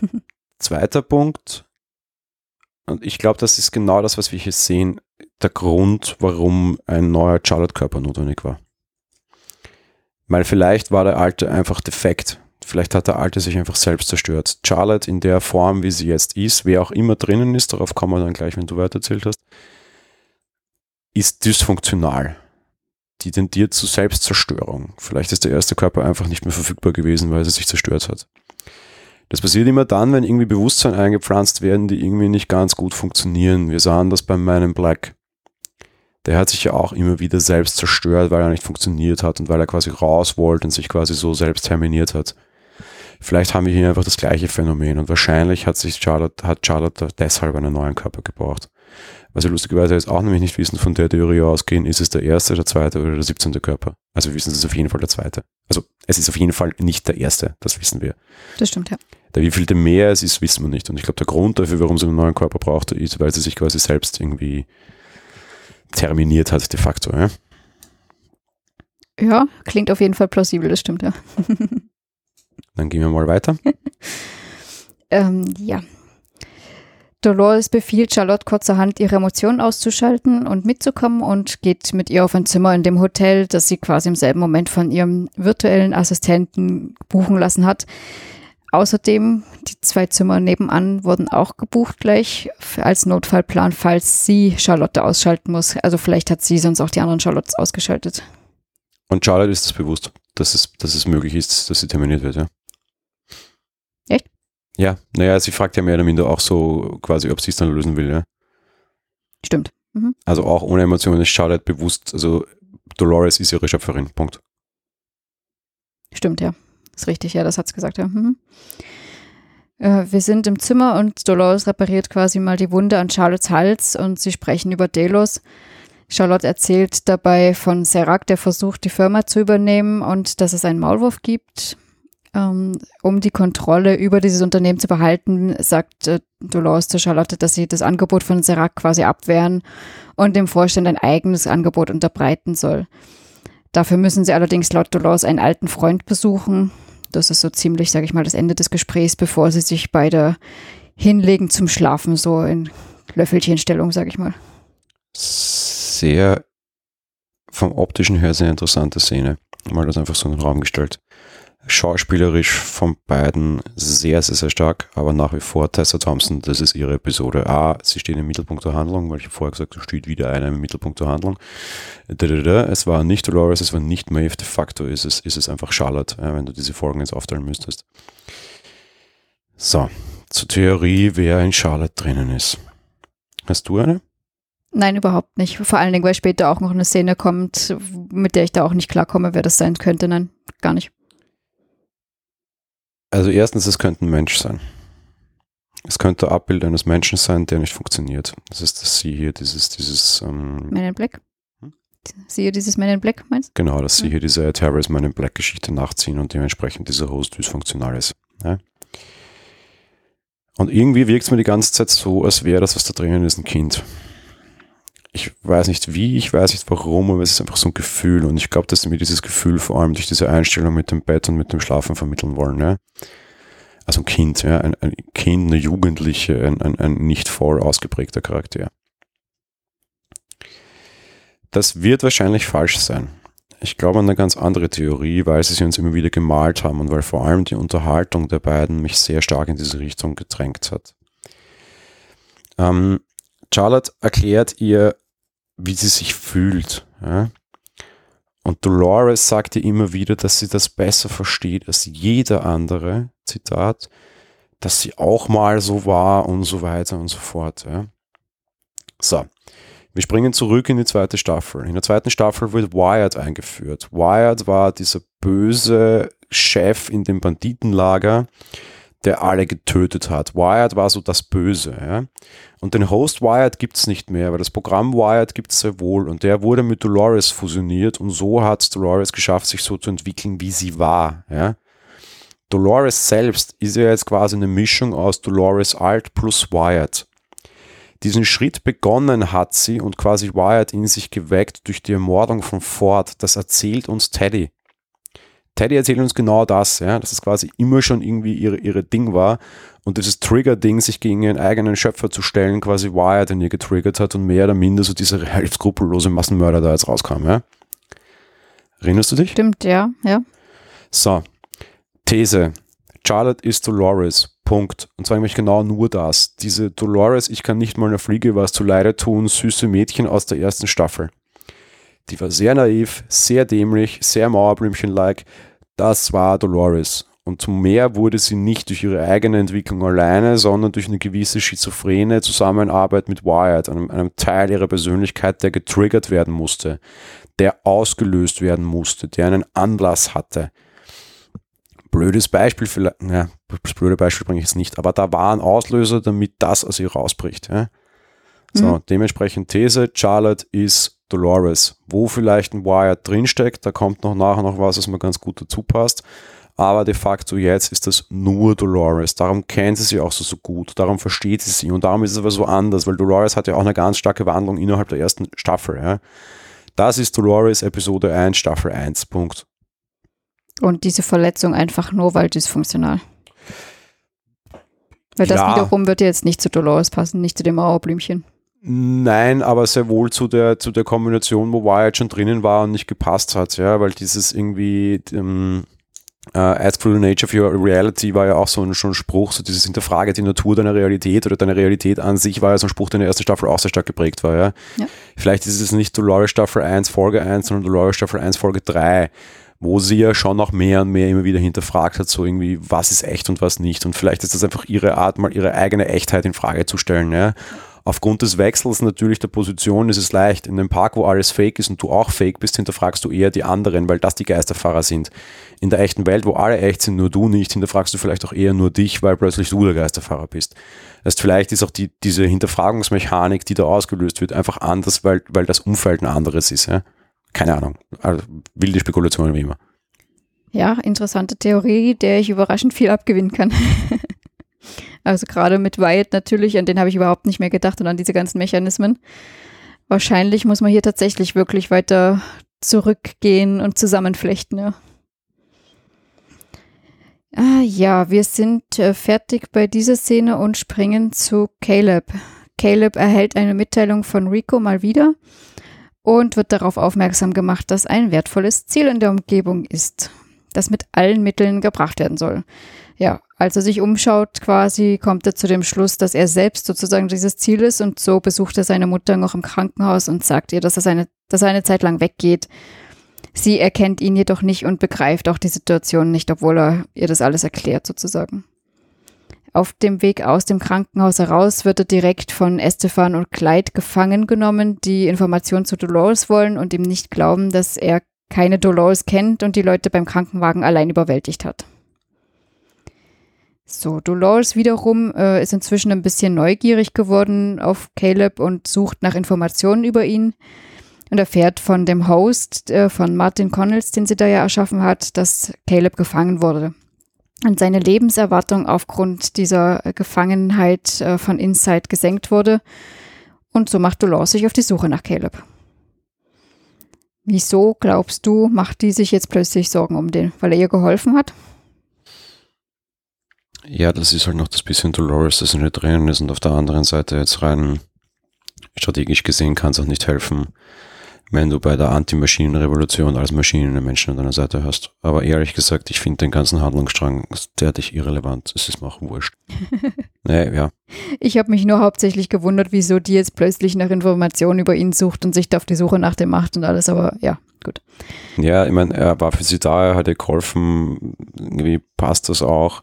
Zweiter Punkt, und ich glaube, das ist genau das, was wir hier sehen, der Grund, warum ein neuer Charlotte-Körper notwendig war. Weil vielleicht war der alte einfach defekt. Vielleicht hat der alte sich einfach selbst zerstört. Charlotte in der Form, wie sie jetzt ist, wer auch immer drinnen ist, darauf kommen wir dann gleich, wenn du weitererzählt hast, ist dysfunktional. Die tendiert zu Selbstzerstörung. Vielleicht ist der erste Körper einfach nicht mehr verfügbar gewesen, weil er sich zerstört hat. Das passiert immer dann, wenn irgendwie Bewusstsein eingepflanzt werden, die irgendwie nicht ganz gut funktionieren. Wir sahen das bei meinem Black. Der hat sich ja auch immer wieder selbst zerstört, weil er nicht funktioniert hat und weil er quasi raus wollte und sich quasi so selbst terminiert hat. Vielleicht haben wir hier einfach das gleiche Phänomen und wahrscheinlich hat sich Charlotte, hat Charlotte deshalb einen neuen Körper gebraucht. Was wir lustigerweise jetzt auch nämlich nicht wissen, von der Theorie ausgehen, ist es der erste, der zweite oder der siebzehnte Körper. Also wir wissen, es ist auf jeden Fall der zweite. Also es ist auf jeden Fall nicht der erste, das wissen wir. Das stimmt, ja. Der wievielte mehr es ist, wissen wir nicht. Und ich glaube, der Grund dafür, warum sie einen neuen Körper brauchte, ist, weil sie sich quasi selbst irgendwie terminiert hat, de facto. Ja, ja klingt auf jeden Fall plausibel, das stimmt, ja. Dann gehen wir mal weiter. ähm, ja. Dolores befiehlt Charlotte kurzerhand, ihre Emotionen auszuschalten und mitzukommen und geht mit ihr auf ein Zimmer in dem Hotel, das sie quasi im selben Moment von ihrem virtuellen Assistenten buchen lassen hat. Außerdem, die zwei Zimmer nebenan wurden auch gebucht gleich als Notfallplan, falls sie Charlotte ausschalten muss. Also vielleicht hat sie sonst auch die anderen Charlottes ausgeschaltet. Und Charlotte ist es bewusst, dass es, dass es möglich ist, dass sie terminiert wird, ja? Ja, naja, sie fragt ja mehr oder minder auch so quasi, ob sie es dann lösen will, ja? Stimmt. Mhm. Also auch ohne Emotionen ist Charlotte bewusst, also Dolores ist ihre Schöpferin, Punkt. Stimmt, ja. Ist richtig, ja, das hat's gesagt, ja. Mhm. Äh, wir sind im Zimmer und Dolores repariert quasi mal die Wunde an Charlottes Hals und sie sprechen über Delos. Charlotte erzählt dabei von Serac, der versucht, die Firma zu übernehmen und dass es einen Maulwurf gibt. Ähm, um die Kontrolle über dieses Unternehmen zu behalten, sagt äh, Dolores zu Charlotte, dass sie das Angebot von Serac quasi abwehren und dem Vorstand ein eigenes Angebot unterbreiten soll. Dafür müssen sie allerdings laut Dolores einen alten Freund besuchen, das ist so ziemlich, sage ich mal, das Ende des Gesprächs, bevor sie sich beide hinlegen zum Schlafen, so in Löffelchenstellung, sage ich mal. Sehr vom optischen her sehr interessante Szene. Mal das einfach so in den Raum gestellt schauspielerisch von beiden sehr, sehr, sehr stark, aber nach wie vor Tessa Thompson, das ist ihre Episode. A, sie steht im Mittelpunkt der Handlung, weil ich vorher gesagt habe, steht wieder einer im Mittelpunkt der Handlung. Es war nicht Dolores, es war nicht Maeve, de facto ist es, ist es einfach Charlotte, wenn du diese Folgen jetzt aufteilen müsstest. So, zur Theorie, wer in Charlotte drinnen ist. Hast du eine? Nein, überhaupt nicht. Vor allen Dingen, weil später auch noch eine Szene kommt, mit der ich da auch nicht klarkomme, wer das sein könnte. Nein, gar nicht. Also erstens, es könnte ein Mensch sein. Es könnte Abbild eines Menschen sein, der nicht funktioniert. Das ist das Sie hier, dieses, dieses ähm, Men in Black. Hm? Siehe dieses Men in Black, meinst du? Genau, dass Sie hier diese Terrorist Men in Black Geschichte nachziehen und dementsprechend dieser Host dysfunktional ist. Ja? Und irgendwie wirkt es mir die ganze Zeit so, als wäre das, was da drinnen ist, ein Kind ich weiß nicht wie, ich weiß nicht warum, aber es ist einfach so ein Gefühl und ich glaube, dass sie mir dieses Gefühl vor allem durch diese Einstellung mit dem Bett und mit dem Schlafen vermitteln wollen. Ja? Also ein Kind, ja? ein, ein Kind, eine Jugendliche, ein, ein, ein nicht voll ausgeprägter Charakter. Das wird wahrscheinlich falsch sein. Ich glaube an eine ganz andere Theorie, weil sie sie uns immer wieder gemalt haben und weil vor allem die Unterhaltung der beiden mich sehr stark in diese Richtung gedrängt hat. Ähm, Charlotte erklärt ihr, wie sie sich fühlt. Ja? Und Dolores sagt ihr immer wieder, dass sie das besser versteht als jeder andere, Zitat, dass sie auch mal so war und so weiter und so fort. Ja? So, wir springen zurück in die zweite Staffel. In der zweiten Staffel wird Wyatt eingeführt. Wyatt war dieser böse Chef in dem Banditenlager, der alle getötet hat. Wired war so das Böse. Ja? Und den Host Wired gibt es nicht mehr, weil das Programm Wired gibt es sehr wohl. Und der wurde mit Dolores fusioniert und so hat Dolores geschafft, sich so zu entwickeln, wie sie war. Ja? Dolores selbst ist ja jetzt quasi eine Mischung aus Dolores Alt plus Wired. Diesen Schritt begonnen hat sie und quasi Wired in sich geweckt durch die Ermordung von Ford. Das erzählt uns Teddy. Teddy erzählt uns genau das, ja, dass es quasi immer schon irgendwie ihre, ihre Ding war und dieses Trigger-Ding, sich gegen ihren eigenen Schöpfer zu stellen, quasi Wired in ihr getriggert hat und mehr oder minder so dieser relativ skrupellose Massenmörder da jetzt rauskam. Ja? Erinnerst du dich? Stimmt, ja, ja. So, These. Charlotte ist Dolores. Punkt. Und zwar nämlich genau nur das. Diese Dolores, ich kann nicht mal einer Fliege was zu Leide tun, süße Mädchen aus der ersten Staffel. Die war sehr naiv, sehr dämlich, sehr Mauerblümchen-like, das war Dolores. Und mehr wurde sie nicht durch ihre eigene Entwicklung alleine, sondern durch eine gewisse schizophrene Zusammenarbeit mit Wired, einem, einem Teil ihrer Persönlichkeit, der getriggert werden musste, der ausgelöst werden musste, der einen Anlass hatte. Blödes Beispiel, vielleicht, ja, das blöde Beispiel bringe ich jetzt nicht, aber da war ein Auslöser, damit das aus ihr rausbricht. Ja? So, mhm. dementsprechend These, Charlotte ist Dolores, wo vielleicht ein Wired drinsteckt, da kommt noch nachher noch was, was mir ganz gut dazu passt. Aber de facto jetzt ist das nur Dolores. Darum kennt sie sie auch so, so gut. Darum versteht sie sie. Und darum ist es aber so anders, weil Dolores hat ja auch eine ganz starke Wandlung innerhalb der ersten Staffel. Ja. Das ist Dolores Episode 1, Staffel 1. Punkt. Und diese Verletzung einfach nur, weil dysfunktional. Weil das ja. wiederum wird ja jetzt nicht zu Dolores passen, nicht zu dem Mauerblümchen. Nein, aber sehr wohl zu der, zu der Kombination, wo Wyatt schon drinnen war und nicht gepasst hat, ja, weil dieses irgendwie, ähm, Ask for the Nature of Your Reality war ja auch so ein, schon ein Spruch, so dieses Hinterfrage die Natur deiner Realität oder deine Realität an sich war ja so ein Spruch, der in der ersten Staffel auch sehr stark geprägt war, ja. ja. Vielleicht ist es nicht Dolores Staffel 1, Folge 1, sondern Dolores Staffel 1, Folge 3 wo sie ja schon noch mehr und mehr immer wieder hinterfragt hat, so irgendwie, was ist echt und was nicht. Und vielleicht ist das einfach ihre Art, mal ihre eigene Echtheit in Frage zu stellen. Ja. Aufgrund des Wechsels natürlich der Position ist es leicht. In einem Park, wo alles fake ist und du auch fake bist, hinterfragst du eher die anderen, weil das die Geisterfahrer sind. In der echten Welt, wo alle echt sind, nur du nicht, hinterfragst du vielleicht auch eher nur dich, weil plötzlich du der Geisterfahrer bist. Das heißt, vielleicht ist auch die, diese Hinterfragungsmechanik, die da ausgelöst wird, einfach anders, weil, weil das Umfeld ein anderes ist. Ja? Keine Ahnung. Also, wilde Spekulationen wie immer. Ja, interessante Theorie, der ich überraschend viel abgewinnen kann. Also gerade mit Wyatt natürlich, an den habe ich überhaupt nicht mehr gedacht und an diese ganzen Mechanismen. Wahrscheinlich muss man hier tatsächlich wirklich weiter zurückgehen und zusammenflechten, ja. Ah, ja, wir sind äh, fertig bei dieser Szene und springen zu Caleb. Caleb erhält eine Mitteilung von Rico mal wieder und wird darauf aufmerksam gemacht, dass ein wertvolles Ziel in der Umgebung ist, das mit allen Mitteln gebracht werden soll. Ja, als er sich umschaut, quasi, kommt er zu dem Schluss, dass er selbst sozusagen dieses Ziel ist und so besucht er seine Mutter noch im Krankenhaus und sagt ihr, dass er, seine, dass er eine Zeit lang weggeht. Sie erkennt ihn jedoch nicht und begreift auch die Situation nicht, obwohl er ihr das alles erklärt sozusagen. Auf dem Weg aus dem Krankenhaus heraus wird er direkt von Estefan und Clyde gefangen genommen, die Informationen zu Dolores wollen und ihm nicht glauben, dass er keine Dolores kennt und die Leute beim Krankenwagen allein überwältigt hat. So, Dolores wiederum äh, ist inzwischen ein bisschen neugierig geworden auf Caleb und sucht nach Informationen über ihn und erfährt von dem Host äh, von Martin Connells, den sie da ja erschaffen hat, dass Caleb gefangen wurde. Und seine Lebenserwartung aufgrund dieser Gefangenheit äh, von Inside gesenkt wurde. Und so macht Dolores sich auf die Suche nach Caleb. Wieso glaubst du, macht die sich jetzt plötzlich Sorgen um den? Weil er ihr geholfen hat? Ja, das ist halt noch das bisschen Dolores, das in der drinnen ist und auf der anderen Seite jetzt rein strategisch gesehen kann es auch nicht helfen, wenn du bei der Anti-Maschinen-Revolution als Maschinen den Menschen an deiner Seite hast. Aber ehrlich gesagt, ich finde den ganzen Handlungsstrang derartig irrelevant. Es ist mir auch wurscht. nee, ja. Ich habe mich nur hauptsächlich gewundert, wieso die jetzt plötzlich nach Informationen über ihn sucht und sich da auf die Suche nach dem macht und alles, aber ja, gut. Ja, ich meine, er war für sie da, er hat ihr geholfen, irgendwie passt das auch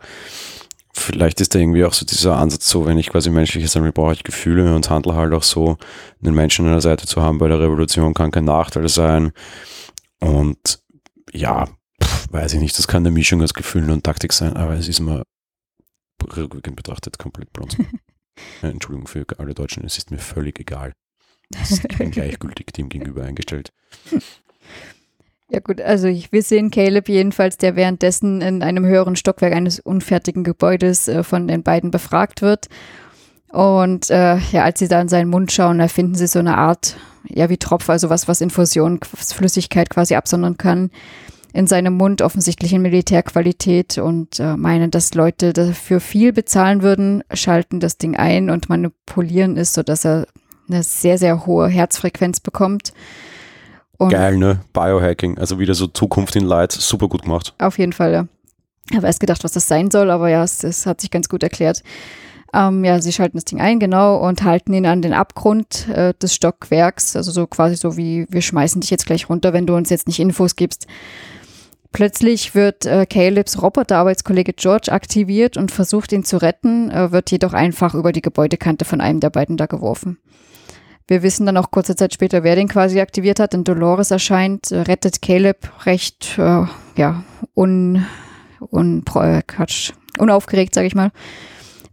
vielleicht ist da irgendwie auch so dieser Ansatz so, wenn ich quasi menschliches sammle, brauche ich Gefühle und handle halt auch so, einen Menschen an der Seite zu haben bei der Revolution kann kein Nachteil sein. Und ja, pff, weiß ich nicht, das kann eine Mischung aus Gefühlen und Taktik sein, aber es ist mir rückwirkend betrachtet komplett blond. Äh, Entschuldigung für alle Deutschen, es ist mir völlig egal. Ich bin gleichgültig dem gegenüber eingestellt. Ja gut, also ich, wir sehen Caleb jedenfalls, der währenddessen in einem höheren Stockwerk eines unfertigen Gebäudes äh, von den beiden befragt wird. Und äh, ja, als sie da in seinen Mund schauen, da finden sie so eine Art, ja wie Tropf, also was, was Infusion, Flüssigkeit quasi absondern kann, in seinem Mund offensichtlich in Militärqualität und äh, meinen, dass Leute dafür viel bezahlen würden, schalten das Ding ein und manipulieren es, sodass er eine sehr, sehr hohe Herzfrequenz bekommt. Und Geil, ne? Biohacking, also wieder so Zukunft in Light, super gut gemacht. Auf jeden Fall, ja. Ich habe erst gedacht, was das sein soll, aber ja, es, es hat sich ganz gut erklärt. Ähm, ja, sie schalten das Ding ein, genau, und halten ihn an den Abgrund äh, des Stockwerks, also so quasi so wie, wir schmeißen dich jetzt gleich runter, wenn du uns jetzt nicht Infos gibst. Plötzlich wird äh, Calebs Roboterarbeitskollege George aktiviert und versucht ihn zu retten, äh, wird jedoch einfach über die Gebäudekante von einem der beiden da geworfen. Wir wissen dann auch kurze Zeit später, wer den quasi aktiviert hat, denn Dolores erscheint, äh, rettet Caleb recht, äh, ja, un, un, äh, Quatsch, unaufgeregt, sag ich mal.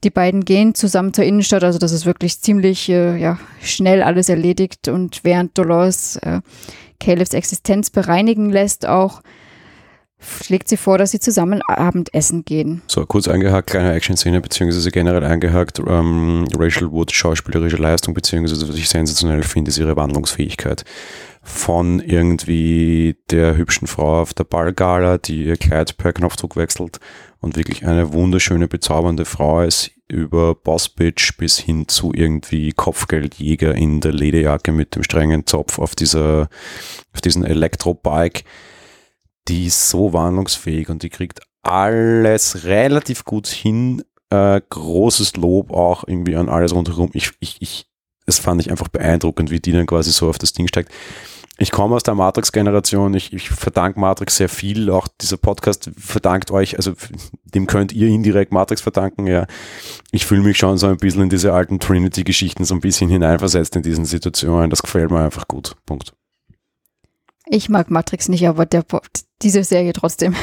Die beiden gehen zusammen zur Innenstadt, also das ist wirklich ziemlich äh, ja, schnell alles erledigt und während Dolores äh, Calebs Existenz bereinigen lässt, auch schlägt sie vor, dass sie zusammen Abendessen gehen. So, kurz eingehakt, kleine Action-Szene, beziehungsweise generell eingehakt, ähm, Rachel Wood schauspielerische Leistung, beziehungsweise was ich sensationell finde, ist ihre Wandlungsfähigkeit. Von irgendwie der hübschen Frau auf der Ballgala, die ihr Kleid per Knopfdruck wechselt und wirklich eine wunderschöne, bezaubernde Frau ist, über Bossbitch bis hin zu irgendwie Kopfgeldjäger in der Lederjacke mit dem strengen Zopf auf dieser, auf diesen Elektrobike die ist so wandlungsfähig und die kriegt alles relativ gut hin. Äh, großes Lob auch irgendwie an alles rundherum. Ich, ich, ich, das fand ich einfach beeindruckend, wie die dann quasi so auf das Ding steigt. Ich komme aus der Matrix-Generation, ich, ich verdanke Matrix sehr viel, auch dieser Podcast verdankt euch, also dem könnt ihr indirekt Matrix verdanken, ja. Ich fühle mich schon so ein bisschen in diese alten Trinity-Geschichten so ein bisschen hineinversetzt in diesen Situationen, das gefällt mir einfach gut, Punkt. Ich mag Matrix nicht, aber der, diese Serie trotzdem.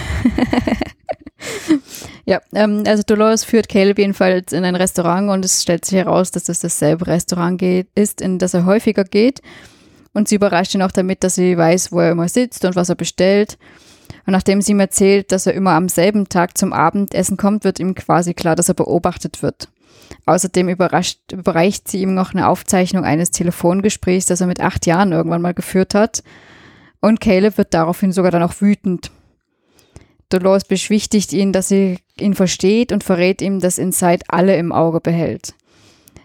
ja, ähm, also Dolores führt Caleb jedenfalls in ein Restaurant und es stellt sich heraus, dass es dasselbe Restaurant geht, ist, in das er häufiger geht. Und sie überrascht ihn auch damit, dass sie weiß, wo er immer sitzt und was er bestellt. Und nachdem sie ihm erzählt, dass er immer am selben Tag zum Abendessen kommt, wird ihm quasi klar, dass er beobachtet wird. Außerdem überreicht sie ihm noch eine Aufzeichnung eines Telefongesprächs, das er mit acht Jahren irgendwann mal geführt hat. Und Caleb wird daraufhin sogar dann auch wütend. Dolores beschwichtigt ihn, dass sie ihn versteht und verrät ihm, dass Inside alle im Auge behält.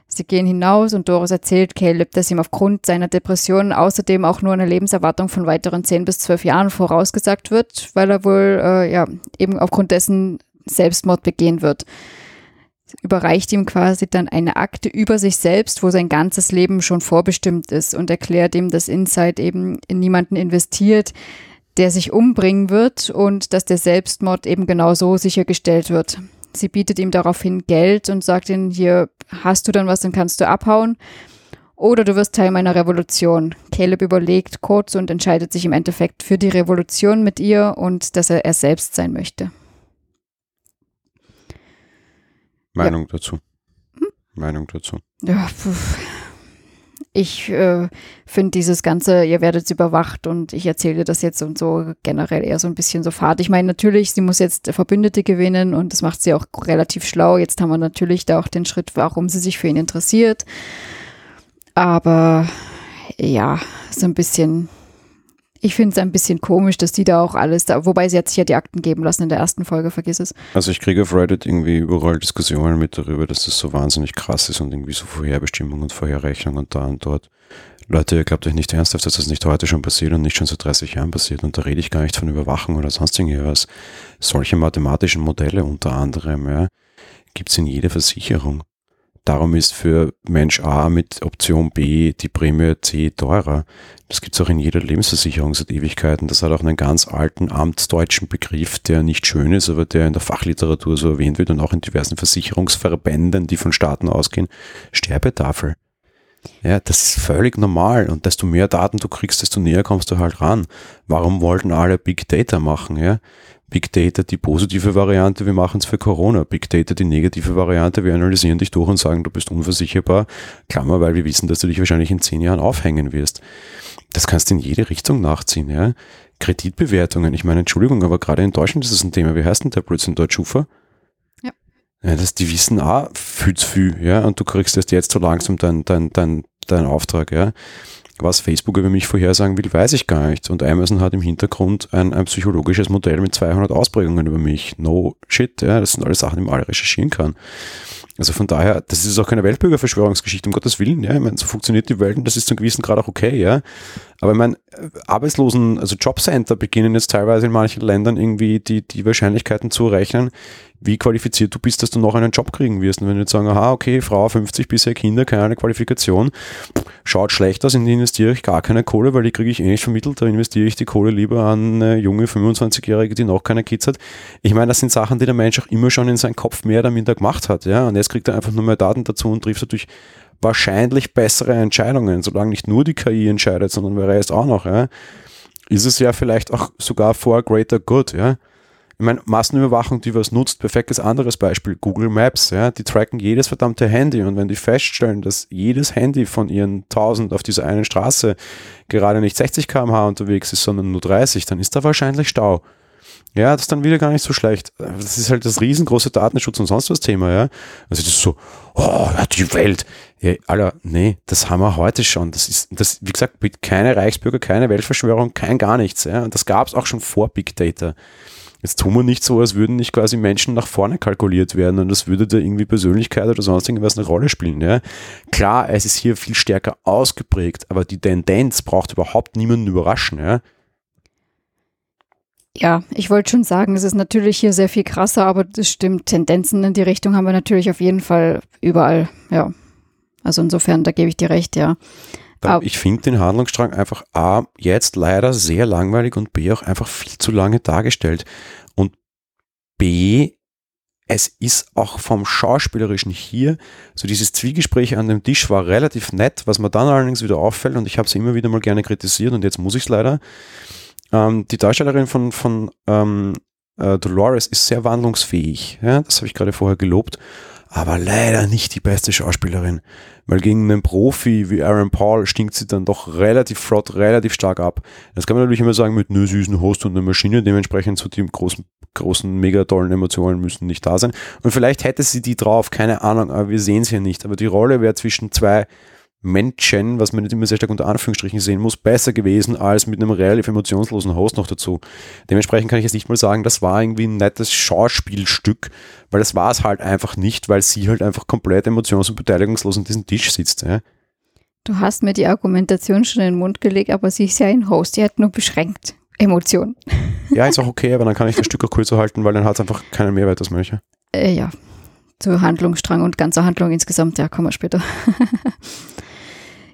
Sie gehen hinaus und Doris erzählt Caleb, dass ihm aufgrund seiner Depressionen außerdem auch nur eine Lebenserwartung von weiteren 10 bis 12 Jahren vorausgesagt wird, weil er wohl äh, ja eben aufgrund dessen Selbstmord begehen wird überreicht ihm quasi dann eine Akte über sich selbst, wo sein ganzes Leben schon vorbestimmt ist und erklärt ihm, dass Insight eben in niemanden investiert, der sich umbringen wird und dass der Selbstmord eben genau so sichergestellt wird. Sie bietet ihm daraufhin Geld und sagt ihm, hier hast du dann was, dann kannst du abhauen. Oder du wirst Teil meiner Revolution. Caleb überlegt kurz und entscheidet sich im Endeffekt für die Revolution mit ihr und dass er er selbst sein möchte. Meinung ja. dazu. Hm? Meinung dazu. Ja, ich äh, finde dieses ganze, ihr werdet überwacht und ich erzähle das jetzt und so generell eher so ein bisschen so fad. Ich meine, natürlich, sie muss jetzt Verbündete gewinnen und das macht sie auch relativ schlau. Jetzt haben wir natürlich da auch den Schritt, warum sie sich für ihn interessiert. Aber ja, so ein bisschen ich finde es ein bisschen komisch, dass die da auch alles da, wobei sie hat sich ja die Akten geben lassen in der ersten Folge, vergiss es. Also ich kriege auf Reddit irgendwie überall Diskussionen mit darüber, dass das so wahnsinnig krass ist und irgendwie so Vorherbestimmung und Vorherrechnung und da und dort. Leute, ihr glaubt euch nicht ernsthaft, dass das nicht heute schon passiert und nicht schon seit 30 Jahren passiert. Und da rede ich gar nicht von Überwachung oder sonst irgendwas. Solche mathematischen Modelle unter anderem, ja, gibt es in jeder Versicherung. Darum ist für Mensch A mit Option B die Prämie C teurer. Das gibt es auch in jeder Lebensversicherung seit Ewigkeiten. Das hat auch einen ganz alten amtsdeutschen Begriff, der nicht schön ist, aber der in der Fachliteratur so erwähnt wird und auch in diversen Versicherungsverbänden, die von Staaten ausgehen. Sterbetafel. Ja, das ist völlig normal. Und desto mehr Daten du kriegst, desto näher kommst du halt ran. Warum wollten alle Big Data machen? Ja? Big Data die positive Variante, wir machen es für Corona. Big Data die negative Variante, wir analysieren dich durch und sagen, du bist unversicherbar. Klammer, weil wir wissen, dass du dich wahrscheinlich in zehn Jahren aufhängen wirst. Das kannst du in jede Richtung nachziehen. Ja? Kreditbewertungen, ich meine, Entschuldigung, aber gerade in Deutschland ist es ein Thema. Wie heißt denn der Blödsinn dort, Schufa? Ja. ja das, die wissen, ah, fühlt's viel, ja, und du kriegst erst jetzt so langsam dein, dein, dein, dein Auftrag, ja. Was Facebook über mich vorhersagen will, weiß ich gar nicht. Und Amazon hat im Hintergrund ein, ein psychologisches Modell mit 200 Ausprägungen über mich. No shit, ja, das sind alle Sachen, die man alle recherchieren kann. Also von daher, das ist auch keine Weltbürgerverschwörungsgeschichte, um Gottes Willen, ja. Ich meine, so funktioniert die Welt und das ist zum gewissen Grad auch okay, ja. Aber ich meine, Arbeitslosen, also Jobcenter beginnen jetzt teilweise in manchen Ländern irgendwie die, die Wahrscheinlichkeiten zu rechnen, wie qualifiziert du bist, dass du noch einen Job kriegen wirst. Und wenn du jetzt sagen, aha, okay, Frau 50 bisher Kinder, keine Qualifikation, schaut schlecht aus, in die investiere ich gar keine Kohle, weil die kriege ich eh nicht vermittelt, da investiere ich die Kohle lieber an eine junge 25-Jährige, die noch keine Kids hat. Ich meine, das sind Sachen, die der Mensch auch immer schon in seinem Kopf mehr oder minder gemacht hat, ja. Und jetzt kriegt er einfach nur mehr Daten dazu und trifft dadurch wahrscheinlich bessere Entscheidungen, solange nicht nur die KI entscheidet, sondern wer Rest auch noch, ja. Ist es ja vielleicht auch sogar for greater good, ja. Ich meine, Massenüberwachung, die was nutzt, perfektes anderes Beispiel, Google Maps, ja, die tracken jedes verdammte Handy und wenn die feststellen, dass jedes Handy von ihren 1000 auf dieser einen Straße gerade nicht 60 km/h unterwegs ist, sondern nur 30, dann ist da wahrscheinlich Stau. Ja, das ist dann wieder gar nicht so schlecht. Das ist halt das riesengroße Datenschutz und sonst was Thema, ja. Also das ist so, oh, die Welt. Ja, Alter, nee, das haben wir heute schon. Das ist, das, wie gesagt, keine Reichsbürger, keine Weltverschwörung, kein gar nichts, ja. Und das gab es auch schon vor Big Data. Jetzt tun wir nicht so, als würden nicht quasi Menschen nach vorne kalkuliert werden und das würde da irgendwie Persönlichkeit oder sonst irgendwas eine Rolle spielen. Ja? Klar, es ist hier viel stärker ausgeprägt, aber die Tendenz braucht überhaupt niemanden überraschen. Ja? Ja, ich wollte schon sagen, es ist natürlich hier sehr viel krasser, aber das stimmt. Tendenzen in die Richtung haben wir natürlich auf jeden Fall überall. Ja. Also insofern, da gebe ich dir recht, ja. Ich finde den Handlungsstrang einfach A, jetzt leider sehr langweilig und B, auch einfach viel zu lange dargestellt. Und B, es ist auch vom Schauspielerischen hier, so dieses Zwiegespräch an dem Tisch war relativ nett, was mir dann allerdings wieder auffällt und ich habe es immer wieder mal gerne kritisiert und jetzt muss ich es leider. Ähm, die Darstellerin von, von ähm, äh, Dolores ist sehr wandlungsfähig, ja? das habe ich gerade vorher gelobt, aber leider nicht die beste Schauspielerin. Weil gegen einen Profi wie Aaron Paul stinkt sie dann doch relativ flott, relativ stark ab. Das kann man natürlich immer sagen mit nur süßen Host und einer Maschine, dementsprechend so die großen, großen, mega tollen Emotionen müssen nicht da sein. Und vielleicht hätte sie die drauf, keine Ahnung, aber wir sehen sie ja nicht. Aber die Rolle wäre zwischen zwei Menschen, was man nicht immer sehr stark unter Anführungsstrichen sehen muss, besser gewesen als mit einem relativ emotionslosen Host noch dazu. Dementsprechend kann ich jetzt nicht mal sagen, das war irgendwie ein nettes Schauspielstück, weil das war es halt einfach nicht, weil sie halt einfach komplett emotions- und beteiligungslos an diesem Tisch sitzt. Ja. Du hast mir die Argumentation schon in den Mund gelegt, aber sie ist ja ein Host, die hat nur beschränkt Emotionen. Ja, ist auch okay, aber dann kann ich das Stück auch kürzer halten, weil dann hat es einfach keinen Mehrwert, das möchte. Äh, ja, zu Handlungsstrang und ganzer Handlung insgesamt, ja, kommen wir später.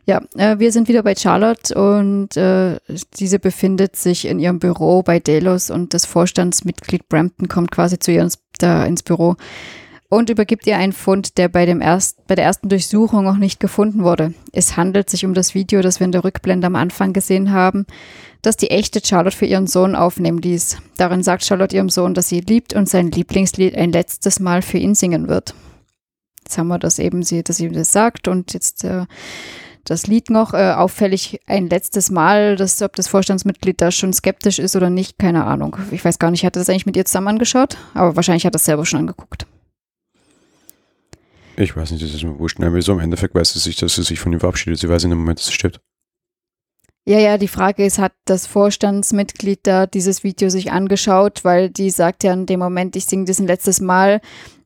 Ja, äh, wir sind wieder bei Charlotte und äh, diese befindet sich in ihrem Büro bei Delos und das Vorstandsmitglied Brampton kommt quasi zu ihr ins, da ins Büro und übergibt ihr einen Fund, der bei, dem erst, bei der ersten Durchsuchung noch nicht gefunden wurde. Es handelt sich um das Video, das wir in der Rückblende am Anfang gesehen haben, das die echte Charlotte für ihren Sohn aufnehmen ließ. Darin sagt Charlotte ihrem Sohn, dass sie liebt und sein Lieblingslied ein letztes Mal für ihn singen wird. Jetzt haben wir das eben, dass sie das sagt und jetzt äh, das Lied noch. Äh, auffällig ein letztes Mal, dass, ob das Vorstandsmitglied da schon skeptisch ist oder nicht, keine Ahnung. Ich weiß gar nicht, hat er das eigentlich mit ihr zusammen angeschaut? Aber wahrscheinlich hat er es selber schon angeguckt. Ich weiß nicht, das ist mir wurscht. Nein, so im Endeffekt weiß sie sich, dass sie sich von ihm verabschiedet. Sie weiß in dem Moment, dass sie stirbt. Ja, ja, die Frage ist, hat das Vorstandsmitglied da dieses Video sich angeschaut, weil die sagt ja in dem Moment, ich singe das ein letztes Mal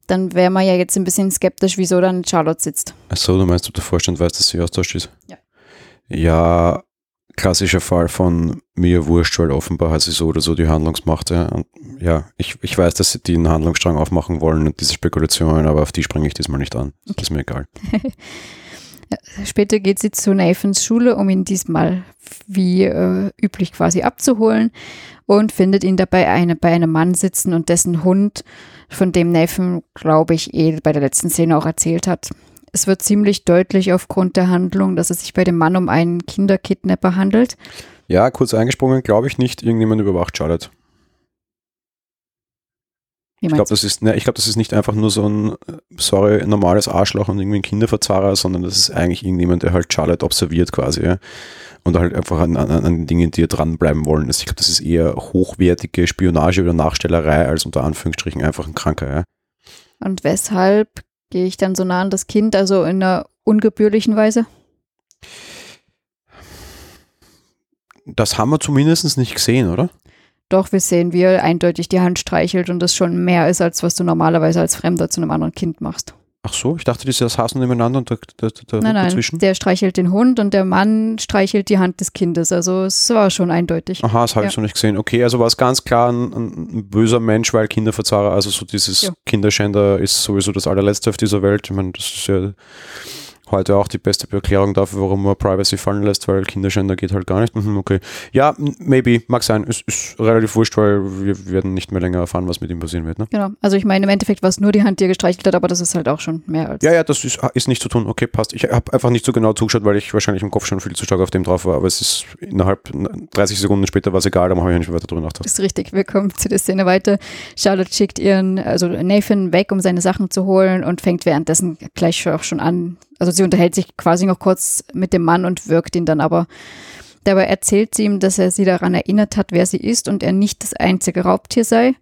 dann wäre man ja jetzt ein bisschen skeptisch, wieso dann Charlotte sitzt. Achso, du meinst, ob der Vorstand weiß, dass sie austauscht ist? Ja. Ja, klassischer Fall von mir wurscht, weil offenbar hat sie so oder so die Handlungsmacht. Ja, und ja ich, ich weiß, dass sie den Handlungsstrang aufmachen wollen und diese Spekulationen, aber auf die springe ich diesmal nicht an. Das okay. ist mir egal. Später geht sie zu Nathans Schule, um ihn diesmal wie äh, üblich quasi abzuholen und findet ihn dabei eine, bei einem Mann sitzen und dessen Hund von dem Nathan, glaube ich, eh bei der letzten Szene auch erzählt hat. Es wird ziemlich deutlich aufgrund der Handlung, dass es sich bei dem Mann um einen Kinderkidnapper handelt. Ja, kurz eingesprungen, glaube ich nicht, irgendjemand überwacht Charlotte. ich glaube, das ist, ne, ich glaube, das ist nicht einfach nur so ein, sorry, normales Arschloch und irgendwie ein Kinderverzahrer, sondern das ist eigentlich irgendjemand, der halt Charlotte observiert quasi, ja. Und halt einfach an, an, an Dingen, die dranbleiben wollen. Also ich glaube, das ist eher hochwertige Spionage oder Nachstellerei als unter Anführungsstrichen einfach ein Kranker, ja. Und weshalb gehe ich dann so nah an das Kind, also in einer ungebührlichen Weise? Das haben wir zumindest nicht gesehen, oder? Doch, wir sehen, wie er eindeutig die Hand streichelt und das schon mehr ist, als was du normalerweise als Fremder zu einem anderen Kind machst. Ach so, ich dachte, die saßen nebeneinander und da, da, da nein, nein, dazwischen. Der streichelt den Hund und der Mann streichelt die Hand des Kindes. Also es war schon eindeutig. Aha, das habe ja. ich so nicht gesehen. Okay, also war es ganz klar ein, ein böser Mensch, weil Kinderverzahrer, also so dieses ja. Kinderschänder ist sowieso das allerletzte auf dieser Welt. Ich meine, das ist ja heute auch die beste Erklärung dafür, warum man Privacy fallen lässt, weil Kinderschänder geht halt gar nicht. Mhm, okay. Ja, maybe, mag sein. Es ist relativ wurscht, weil wir werden nicht mehr länger erfahren, was mit ihm passieren wird. Ne? Genau. Also ich meine, im Endeffekt war es nur die Hand, die er gestreichelt hat, aber das ist halt auch schon mehr als. Ja, ja, das ist, ist nicht zu tun. Okay, passt. Ich habe einfach nicht so genau zugeschaut, weil ich wahrscheinlich im Kopf schon viel zu stark auf dem drauf war, aber es ist innerhalb 30 Sekunden später war es egal, da habe ich nicht weiter drüber nachgedacht. Ist richtig. Wir kommen zu der Szene weiter. Charlotte schickt ihren, also Nathan weg, um seine Sachen zu holen und fängt währenddessen gleich auch schon an, also sie unterhält sich quasi noch kurz mit dem Mann und wirkt ihn dann aber. Dabei erzählt sie ihm, dass er sie daran erinnert hat, wer sie ist und er nicht das einzige Raubtier sei.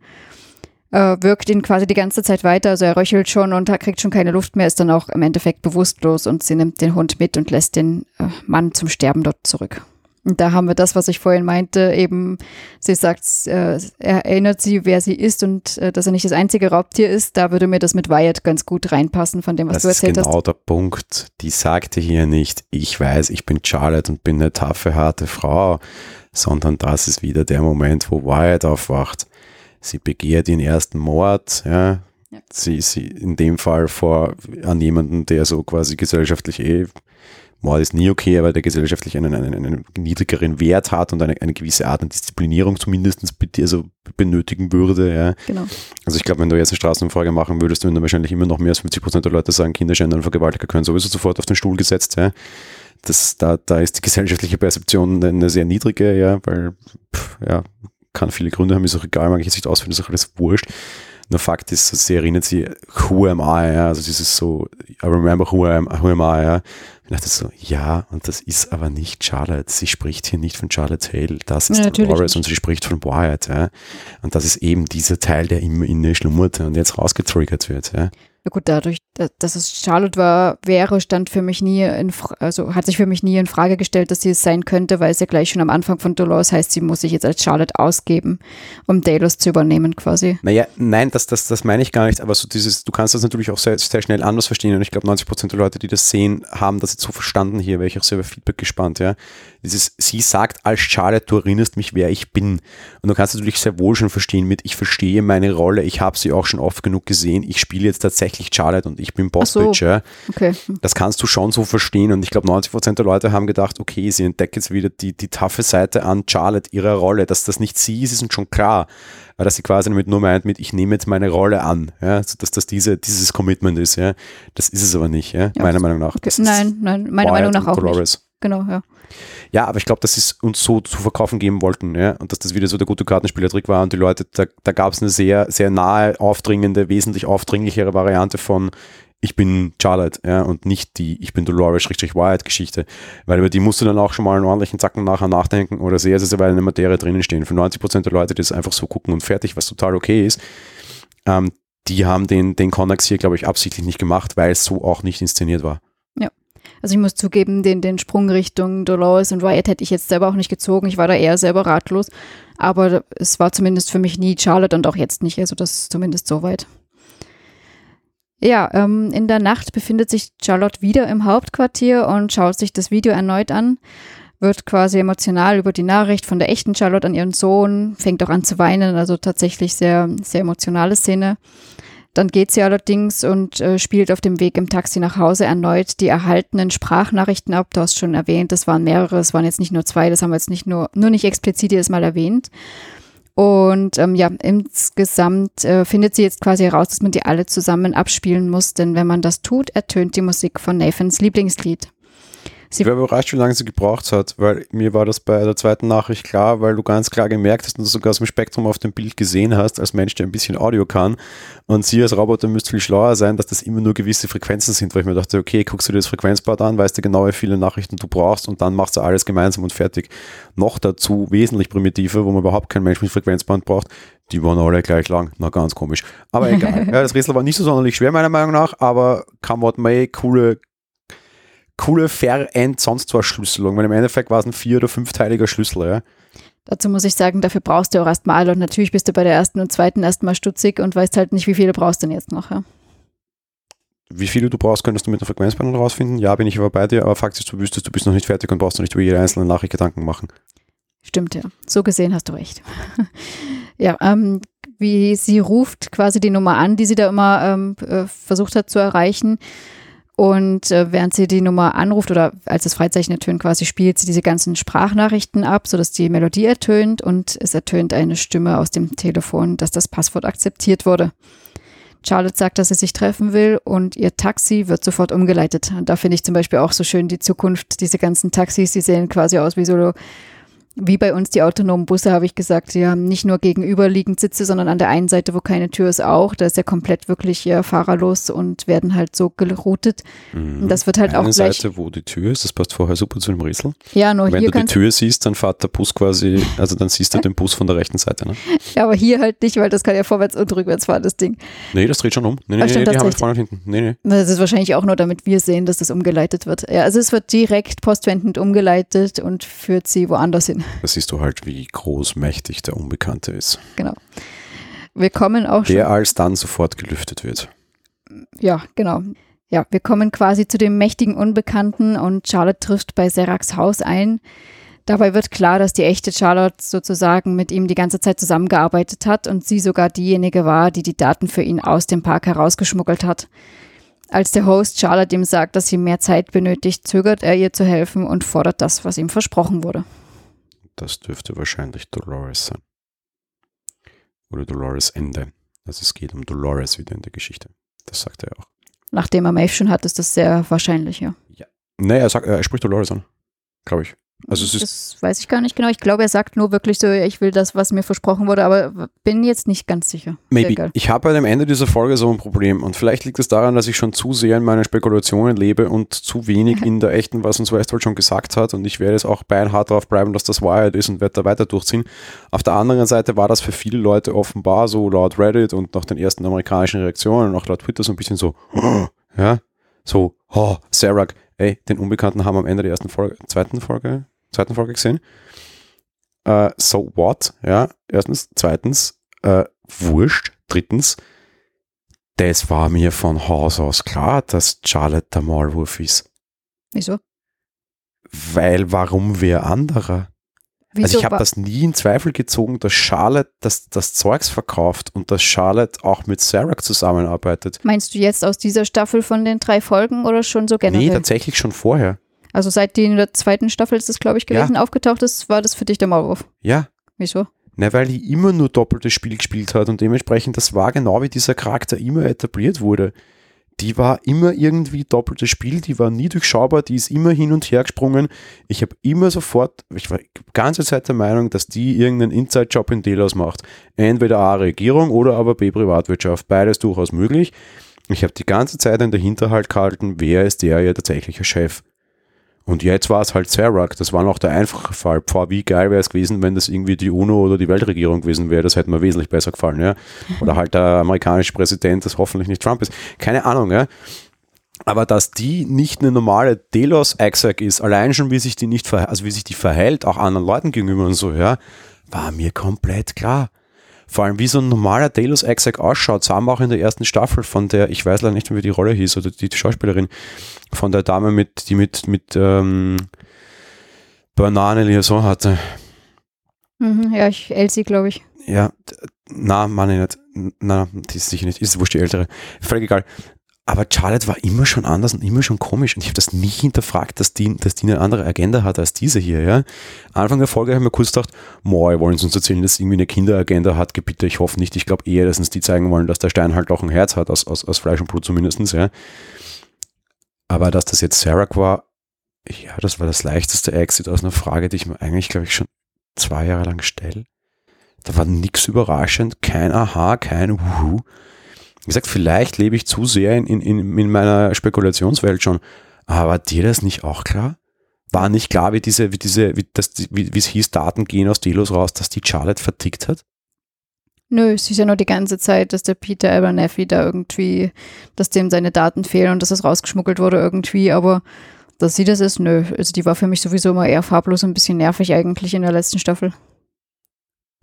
Äh, wirkt ihn quasi die ganze Zeit weiter, also er röchelt schon und kriegt schon keine Luft mehr, ist dann auch im Endeffekt bewusstlos und sie nimmt den Hund mit und lässt den äh, Mann zum Sterben dort zurück. Und da haben wir das, was ich vorhin meinte, eben, sie sagt, äh, er erinnert sie, wer sie ist und äh, dass er nicht das einzige Raubtier ist. Da würde mir das mit Wyatt ganz gut reinpassen, von dem, was das du erzählt hast. Das ist genau der Punkt. Die sagte hier nicht, ich weiß, ich bin Charlotte und bin eine taffe, harte Frau, sondern das ist wieder der Moment, wo Wyatt aufwacht. Sie begehrt den ersten Mord, ja. ja. Sie, sie in dem Fall vor an jemanden, der so quasi gesellschaftlich eh Mord ist nie okay, aber der gesellschaftlich einen, einen, einen niedrigeren Wert hat und eine, eine gewisse Art an Disziplinierung zumindest also benötigen würde. Ja. Genau. Also ich glaube, wenn du jetzt eine Straßenumfrage machen würdest, würden dann wahrscheinlich immer noch mehr als 50 Prozent der Leute sagen, Kinderschänder und Vergewaltiger können sowieso sofort auf den Stuhl gesetzt. Ja. Das, da, da ist die gesellschaftliche Perzeption eine sehr niedrige, ja, weil pff, ja, kann viele Gründe haben, ist auch egal, mag ich jetzt nicht ausführen, ist auch alles wurscht. Nur Fakt ist, sie erinnert sich, who am I, ja, also dieses so, I remember who am, who am I, ja. Ich dachte so, ja, und das ist aber nicht Charlotte. Sie spricht hier nicht von Charlotte Hale, das ist ja, Dolores und sie spricht von Wyatt, ja. Und das ist eben dieser Teil, der immer in ihr schlummert und jetzt rausgetriggert wird, ja. Ja gut, dadurch, dass es Charlotte war, wäre, stand für mich nie in, also hat sich für mich nie in Frage gestellt, dass sie es sein könnte, weil es ja gleich schon am Anfang von Dolores heißt, sie muss sich jetzt als Charlotte ausgeben, um Delos zu übernehmen quasi. Naja, nein, das, das, das meine ich gar nicht, aber so dieses, du kannst das natürlich auch sehr, sehr schnell anders verstehen und ich glaube 90 Prozent der Leute, die das sehen, haben das jetzt so verstanden hier, wäre ich auch sehr über Feedback gespannt, ja. Dieses, sie sagt als Charlotte, du erinnerst mich, wer ich bin. Und du kannst natürlich sehr wohl schon verstehen mit, ich verstehe meine Rolle, ich habe sie auch schon oft genug gesehen, ich spiele jetzt tatsächlich Charlotte und ich bin Boss so. Ja. Okay. Das kannst du schon so verstehen und ich glaube 90% der Leute haben gedacht, okay, sie entdeckt jetzt wieder die, die taffe Seite an Charlotte, ihrer Rolle, dass das nicht sie ist, ist uns schon klar. Aber dass sie quasi damit nur meint, mit ich nehme jetzt meine Rolle an, ja, also, dass das diese, dieses Commitment ist, ja. Das ist es aber nicht, ja, ja meiner Meinung nach. Okay. Nein, nein, meiner Meinung nach auch Dolores. nicht. Genau, ja. Ja, aber ich glaube, dass sie es uns so zu verkaufen geben wollten, ja, und dass das wieder so der gute Kartenspielertrick war und die Leute, da, da gab es eine sehr, sehr nahe, aufdringende, wesentlich aufdringlichere Variante von ich bin Charlotte, ja, und nicht die ich bin Dolores-Wyatt-Geschichte, weil über die musst du dann auch schon mal einen ordentlichen Zacken nachher nachdenken oder sehr, sehr, sehr weit in der Materie drinnen stehen. Für 90% der Leute, die das einfach so gucken und fertig, was total okay ist, ähm, die haben den, den Connex hier, glaube ich, absichtlich nicht gemacht, weil es so auch nicht inszeniert war. Also ich muss zugeben, den, den Sprung Richtung Dolores und Wyatt hätte ich jetzt selber auch nicht gezogen. Ich war da eher selber ratlos. Aber es war zumindest für mich nie Charlotte und auch jetzt nicht. Also das ist zumindest soweit. Ja, ähm, in der Nacht befindet sich Charlotte wieder im Hauptquartier und schaut sich das Video erneut an, wird quasi emotional über die Nachricht von der echten Charlotte an ihren Sohn, fängt auch an zu weinen, also tatsächlich sehr, sehr emotionale Szene. Dann geht sie allerdings und äh, spielt auf dem Weg im Taxi nach Hause erneut die erhaltenen Sprachnachrichten ab. Du hast schon erwähnt, das waren mehrere, es waren jetzt nicht nur zwei, das haben wir jetzt nicht nur, nur nicht explizit jedes Mal erwähnt. Und ähm, ja, insgesamt äh, findet sie jetzt quasi heraus, dass man die alle zusammen abspielen muss, denn wenn man das tut, ertönt die Musik von Nathans Lieblingslied. Ich war überrascht, wie lange sie gebraucht hat, weil mir war das bei der zweiten Nachricht klar, weil du ganz klar gemerkt hast und sogar aus dem Spektrum auf dem Bild gesehen hast, als Mensch, der ein bisschen Audio kann. Und sie als Roboter müsste viel schlauer sein, dass das immer nur gewisse Frequenzen sind, weil ich mir dachte, okay, guckst du dir das Frequenzbad an, weißt du genau, wie viele Nachrichten du brauchst und dann machst du alles gemeinsam und fertig. Noch dazu wesentlich primitiver, wo man überhaupt kein Mensch mit Frequenzband braucht. Die waren alle gleich lang. Na, ganz komisch. Aber egal. ja, das Rätsel war nicht so sonderlich schwer, meiner Meinung nach, aber come what may, coole, coole Verend sonst was Schlüsselung, weil im Endeffekt war es ein vier- oder fünfteiliger Schlüssel, ja. Dazu muss ich sagen, dafür brauchst du auch erstmal und natürlich bist du bei der ersten und zweiten erstmal stutzig und weißt halt nicht, wie viele brauchst du denn jetzt noch. Ja? Wie viele du brauchst, könntest du mit der Frequenzpanel rausfinden. Ja, bin ich aber bei dir, aber Fakt ist, du wüsstest, du bist noch nicht fertig und brauchst noch nicht über jede einzelne Nachricht Gedanken machen. Stimmt, ja. So gesehen hast du recht. ja, ähm, wie sie ruft quasi die Nummer an, die sie da immer ähm, äh, versucht hat zu erreichen. Und äh, während sie die Nummer anruft oder als das Freizeichen ertönt, quasi spielt sie diese ganzen Sprachnachrichten ab, sodass die Melodie ertönt und es ertönt eine Stimme aus dem Telefon, dass das Passwort akzeptiert wurde. Charlotte sagt, dass sie sich treffen will und ihr Taxi wird sofort umgeleitet. Und da finde ich zum Beispiel auch so schön die Zukunft, diese ganzen Taxis, die sehen quasi aus wie so wie bei uns die autonomen Busse, habe ich gesagt, die haben nicht nur gegenüberliegend Sitze, sondern an der einen Seite, wo keine Tür ist, auch. Da ist ja komplett wirklich äh, fahrerlos und werden halt so geroutet. Mhm. Das wird halt eine auch gleich. Seite, wo die Tür ist, das passt vorher super zu dem Rätsel. Ja, nur Wenn hier du die Tür siehst, dann fährt der Bus quasi, also dann siehst du den Bus von der rechten Seite. Ne? Ja, aber hier halt nicht, weil das kann ja vorwärts und rückwärts fahren, das Ding. Nee, das dreht schon um. Nee, nee, Ach, stimmt, nee, die haben vorne und hinten. Nee, nee. Das ist wahrscheinlich auch nur, damit wir sehen, dass das umgeleitet wird. Ja, also es wird direkt postwendend umgeleitet und führt sie woanders hin. Das siehst du halt, wie großmächtig der Unbekannte ist. Genau. Wir kommen auch schon. Der alsdann sofort gelüftet wird. Ja, genau. Ja, wir kommen quasi zu dem mächtigen Unbekannten und Charlotte trifft bei Seraks Haus ein. Dabei wird klar, dass die echte Charlotte sozusagen mit ihm die ganze Zeit zusammengearbeitet hat und sie sogar diejenige war, die die Daten für ihn aus dem Park herausgeschmuggelt hat. Als der Host Charlotte ihm sagt, dass sie mehr Zeit benötigt, zögert er ihr zu helfen und fordert das, was ihm versprochen wurde. Das dürfte wahrscheinlich Dolores sein. Oder Dolores Ende. Also es geht um Dolores wieder in der Geschichte. Das sagt er auch. Nachdem er Maeve schon hat, ist das sehr wahrscheinlich, ja. Nee, er, sagt, er spricht Dolores an. Glaube ich. Also es ist, das weiß ich gar nicht genau. Ich glaube, er sagt nur wirklich so, ich will das, was mir versprochen wurde, aber bin jetzt nicht ganz sicher. Maybe. Ich habe bei dem Ende dieser Folge so ein Problem und vielleicht liegt es daran, dass ich schon zu sehr in meinen Spekulationen lebe und zu wenig in der echten, was uns Westworld schon gesagt hat und ich werde jetzt auch beinhart darauf bleiben, dass das Wahrheit ist und werde da weiter durchziehen. Auf der anderen Seite war das für viele Leute offenbar so laut Reddit und nach den ersten amerikanischen Reaktionen und auch laut Twitter so ein bisschen so, ja, so, oh, Sarah, ey, den Unbekannten haben am Ende der ersten Folge, zweiten Folge, zweiten Folge gesehen. Äh, so what? Ja, erstens. Zweitens, äh, wurscht. Drittens, das war mir von Haus aus klar, dass Charlotte der Maulwurf ist. Wieso? Weil warum wer anderer? Wieso also ich habe das nie in Zweifel gezogen, dass Charlotte das, das Zeugs verkauft und dass Charlotte auch mit Sarah zusammenarbeitet. Meinst du jetzt aus dieser Staffel von den drei Folgen oder schon so generell? Nee, tatsächlich schon vorher. Also seit die in der zweiten Staffel ist das, glaube ich, gewesen, aufgetaucht ist, war das für dich der Maulwurf. Ja, Wieso? Na, weil die immer nur doppeltes Spiel gespielt hat und dementsprechend, das war genau wie dieser Charakter immer etabliert wurde. Die war immer irgendwie doppeltes Spiel, die war nie durchschaubar, die ist immer hin und her gesprungen. Ich habe immer sofort, ich war die ganze Zeit der Meinung, dass die irgendeinen Inside-Job in Delos macht. Entweder A, Regierung oder aber B, Privatwirtschaft. Beides durchaus möglich. Ich habe die ganze Zeit in der Hinterhalt gehalten, wer ist der ihr tatsächlicher Chef. Und jetzt war es halt Zerak, das war noch der einfache Fall. Pfah, wie geil wäre es gewesen, wenn das irgendwie die UNO oder die Weltregierung gewesen wäre, das hätte mir wesentlich besser gefallen, ja. Oder halt der amerikanische Präsident, das hoffentlich nicht Trump ist. Keine Ahnung, ja. Aber dass die nicht eine normale Delos Exec ist, allein schon wie sich die nicht also wie sich die verhält, auch anderen Leuten gegenüber und so, ja, war mir komplett klar. Vor allem, wie so ein normaler Delos Exec ausschaut, sahen wir auch in der ersten Staffel von der, ich weiß leider nicht mehr, wie die Rolle hieß, oder die Schauspielerin, von der Dame, mit, die mit, mit ähm, Banane Liaison hatte. Mhm, ja, ich, Elsie, glaube ich. Ja, na, meine nicht. Na, die ist sicher nicht, ist wurscht die ältere. Völlig egal. Aber Charlotte war immer schon anders und immer schon komisch und ich habe das nie hinterfragt, dass die, dass die eine andere Agenda hat als diese hier, ja. Anfang der Folge habe ich mir kurz gedacht, moi, wollen sie uns erzählen, dass sie irgendwie eine Kinderagenda hat, bitte, ich hoffe nicht, ich glaube eher, dass uns die zeigen wollen, dass der Stein halt auch ein Herz hat, aus, aus, aus Fleisch und Blut zumindestens, ja. Aber dass das jetzt Sarah war, Ja, das war das leichteste Exit aus einer Frage, die ich mir eigentlich, glaube ich, schon zwei Jahre lang stelle. Da war nichts überraschend, kein Aha, kein Wuhu. Wie gesagt, vielleicht lebe ich zu sehr in, in, in meiner Spekulationswelt schon. Aber dir das nicht auch klar? War nicht klar, wie diese, wie diese, wie, das, wie, es hieß, Daten gehen aus Delos raus, dass die Charlotte vertickt hat? Nö, es ist ja nur die ganze Zeit, dass der Peter Abernathy da irgendwie, dass dem seine Daten fehlen und dass es rausgeschmuggelt wurde irgendwie, aber dass sie das ist, nö. Also die war für mich sowieso immer eher farblos und ein bisschen nervig eigentlich in der letzten Staffel.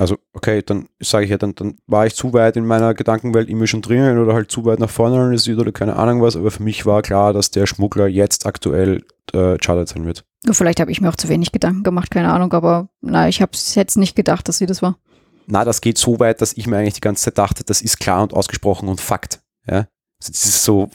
Also, okay, dann sage ich ja, dann, dann war ich zu weit in meiner Gedankenwelt immer schon drinnen oder halt zu weit nach vorne analysiert oder keine Ahnung was, aber für mich war klar, dass der Schmuggler jetzt aktuell äh, Charlotte sein wird. Vielleicht habe ich mir auch zu wenig Gedanken gemacht, keine Ahnung, aber na, ich hätte es nicht gedacht, dass sie das war. Na, das geht so weit, dass ich mir eigentlich die ganze Zeit dachte, das ist klar und ausgesprochen und Fakt. Ja? Also das ist so,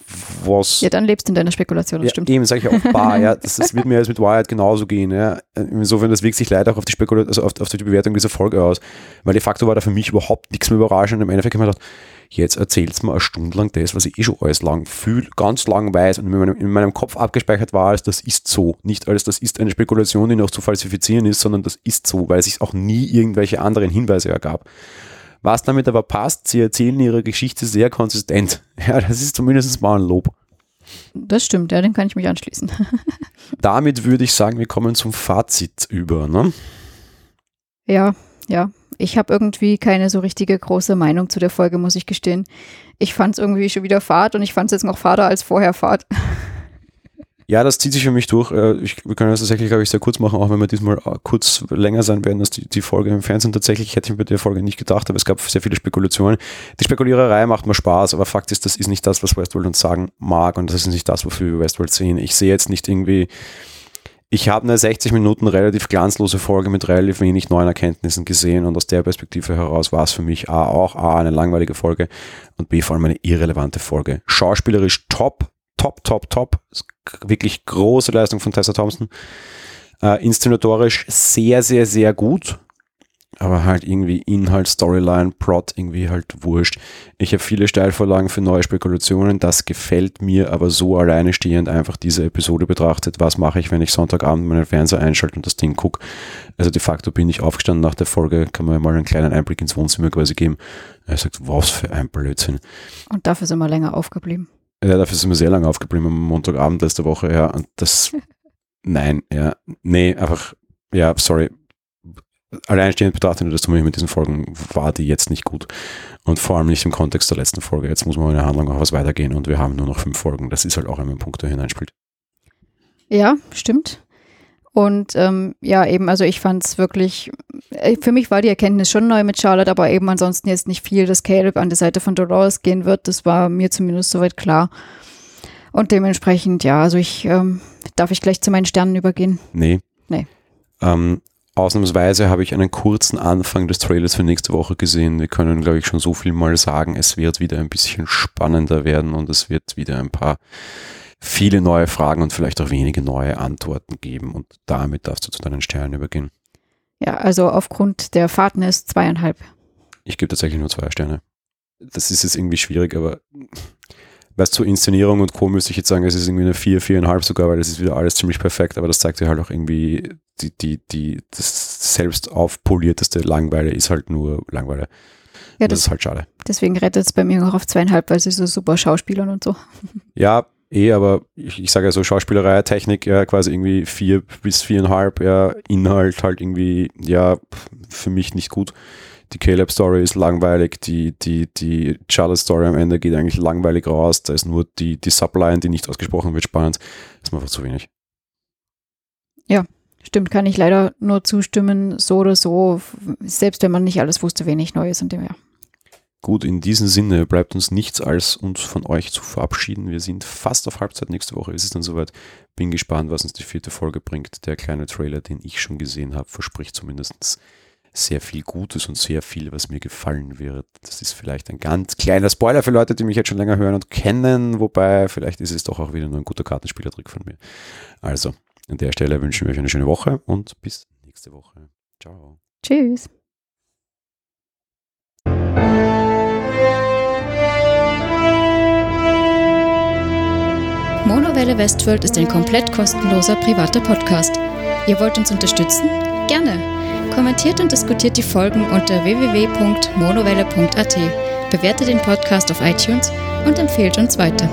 was. Ja, dann lebst du in deiner Spekulation, das ja, stimmt. Eben, sage ich auch bar, ja. Das, das wird mir jetzt mit Wired genauso gehen, ja. Insofern, das wirkt sich leider auch auf die Spekulation, also auf, auf, die Bewertung dieser Folge aus. Weil de facto war da für mich überhaupt nichts mehr überraschend. Im Endeffekt habe ich mir gedacht, jetzt erzählt es mir eine Stunde lang das, was ich eh schon alles lang fühle, ganz lang weiß und in meinem, in meinem Kopf abgespeichert war, als das ist so. Nicht als das ist eine Spekulation, die noch zu falsifizieren ist, sondern das ist so, weil es sich auch nie irgendwelche anderen Hinweise ergab. Was damit aber passt, sie erzählen ihre Geschichte sehr konsistent. Ja, das ist zumindest mal ein Lob. Das stimmt, ja, dem kann ich mich anschließen. damit würde ich sagen, wir kommen zum Fazit über, ne? Ja, ja. Ich habe irgendwie keine so richtige große Meinung zu der Folge, muss ich gestehen. Ich fand es irgendwie schon wieder Fahrt und ich fand es jetzt noch fader als vorher Fahrt. Ja, das zieht sich für mich durch. Äh, ich, wir können das tatsächlich, glaube ich, sehr kurz machen, auch wenn wir diesmal äh, kurz länger sein werden als die, die Folge im Fernsehen. Tatsächlich hätte ich mir bei der Folge nicht gedacht, aber es gab sehr viele Spekulationen. Die Spekuliererei macht mir Spaß, aber Fakt ist, das ist nicht das, was Westworld uns sagen mag und das ist nicht das, wofür wir Westworld sehen. Ich sehe jetzt nicht irgendwie, ich habe eine 60 Minuten relativ glanzlose Folge mit relativ wenig neuen Erkenntnissen gesehen und aus der Perspektive heraus war es für mich A auch A eine langweilige Folge und B vor allem eine irrelevante Folge. Schauspielerisch top, top, top, top. Wirklich große Leistung von Tessa Thompson. Äh, inszenatorisch sehr, sehr, sehr gut. Aber halt irgendwie Inhalt, Storyline, Plot irgendwie halt wurscht. Ich habe viele Steilvorlagen für neue Spekulationen. Das gefällt mir, aber so alleine stehend einfach diese Episode betrachtet. Was mache ich, wenn ich Sonntagabend meinen Fernseher einschalte und das Ding gucke? Also de facto bin ich aufgestanden nach der Folge. Kann man mal einen kleinen Einblick ins Wohnzimmer quasi geben. Er sagt, was für ein Blödsinn. Und dafür sind wir länger aufgeblieben. Ja, dafür sind wir sehr lange aufgeblieben am Montagabend letzte Woche, ja. Und das, nein, ja, nee, einfach, ja, sorry. Alleinstehend betrachtet, das tun wir mit diesen Folgen, war die jetzt nicht gut. Und vor allem nicht im Kontext der letzten Folge. Jetzt muss man in der Handlung auch was weitergehen und wir haben nur noch fünf Folgen. Das ist halt auch ein Punkt, der hineinspielt. Ja, stimmt. Und ähm, ja, eben, also ich fand es wirklich, äh, für mich war die Erkenntnis schon neu mit Charlotte, aber eben ansonsten jetzt nicht viel, dass Caleb an der Seite von Dolores gehen wird. Das war mir zumindest soweit klar. Und dementsprechend, ja, also ich, ähm, darf ich gleich zu meinen Sternen übergehen? Nee. Nee. Ähm, ausnahmsweise habe ich einen kurzen Anfang des Trailers für nächste Woche gesehen. Wir können, glaube ich, schon so viel mal sagen. Es wird wieder ein bisschen spannender werden und es wird wieder ein paar viele neue Fragen und vielleicht auch wenige neue Antworten geben. Und damit darfst du zu deinen Sternen übergehen. Ja, also aufgrund der Fahrtness zweieinhalb. Ich gebe tatsächlich nur zwei Sterne. Das ist jetzt irgendwie schwierig, aber weißt du, zur Inszenierung und Co. müsste ich jetzt sagen, es ist irgendwie eine vier, viereinhalb sogar, weil das ist wieder alles ziemlich perfekt, aber das zeigt dir halt auch irgendwie die, die, die, das selbst aufpolierteste Langweile ist halt nur Langweile. Ja, das, das ist halt schade. Deswegen rettet es bei mir noch auf zweieinhalb, weil sie so super Schauspielern und so. Ja, eh, aber ich, ich sage ja so Schauspielerei, Technik, ja, quasi irgendwie vier bis viereinhalb, ja, Inhalt halt irgendwie, ja, für mich nicht gut. Die Caleb-Story ist langweilig, die, die, die Charlotte-Story am Ende geht eigentlich langweilig raus, da ist nur die, die Subline, die nicht ausgesprochen wird, spannend. Das ist mir einfach zu wenig. Ja, stimmt, kann ich leider nur zustimmen, so oder so, selbst wenn man nicht alles wusste, wenig Neues in dem Jahr. Gut, in diesem Sinne bleibt uns nichts als uns von euch zu verabschieden. Wir sind fast auf Halbzeit. Nächste Woche ist es dann soweit. Bin gespannt, was uns die vierte Folge bringt. Der kleine Trailer, den ich schon gesehen habe, verspricht zumindest sehr viel Gutes und sehr viel, was mir gefallen wird. Das ist vielleicht ein ganz kleiner Spoiler für Leute, die mich jetzt schon länger hören und kennen, wobei vielleicht ist es doch auch wieder nur ein guter Kartenspielertrick von mir. Also, an der Stelle wünschen wir euch eine schöne Woche und bis nächste Woche. Ciao. Tschüss. Monowelle Westworld ist ein komplett kostenloser privater Podcast. Ihr wollt uns unterstützen? Gerne. Kommentiert und diskutiert die Folgen unter www.monowelle.at, bewertet den Podcast auf iTunes und empfehlt uns weiter.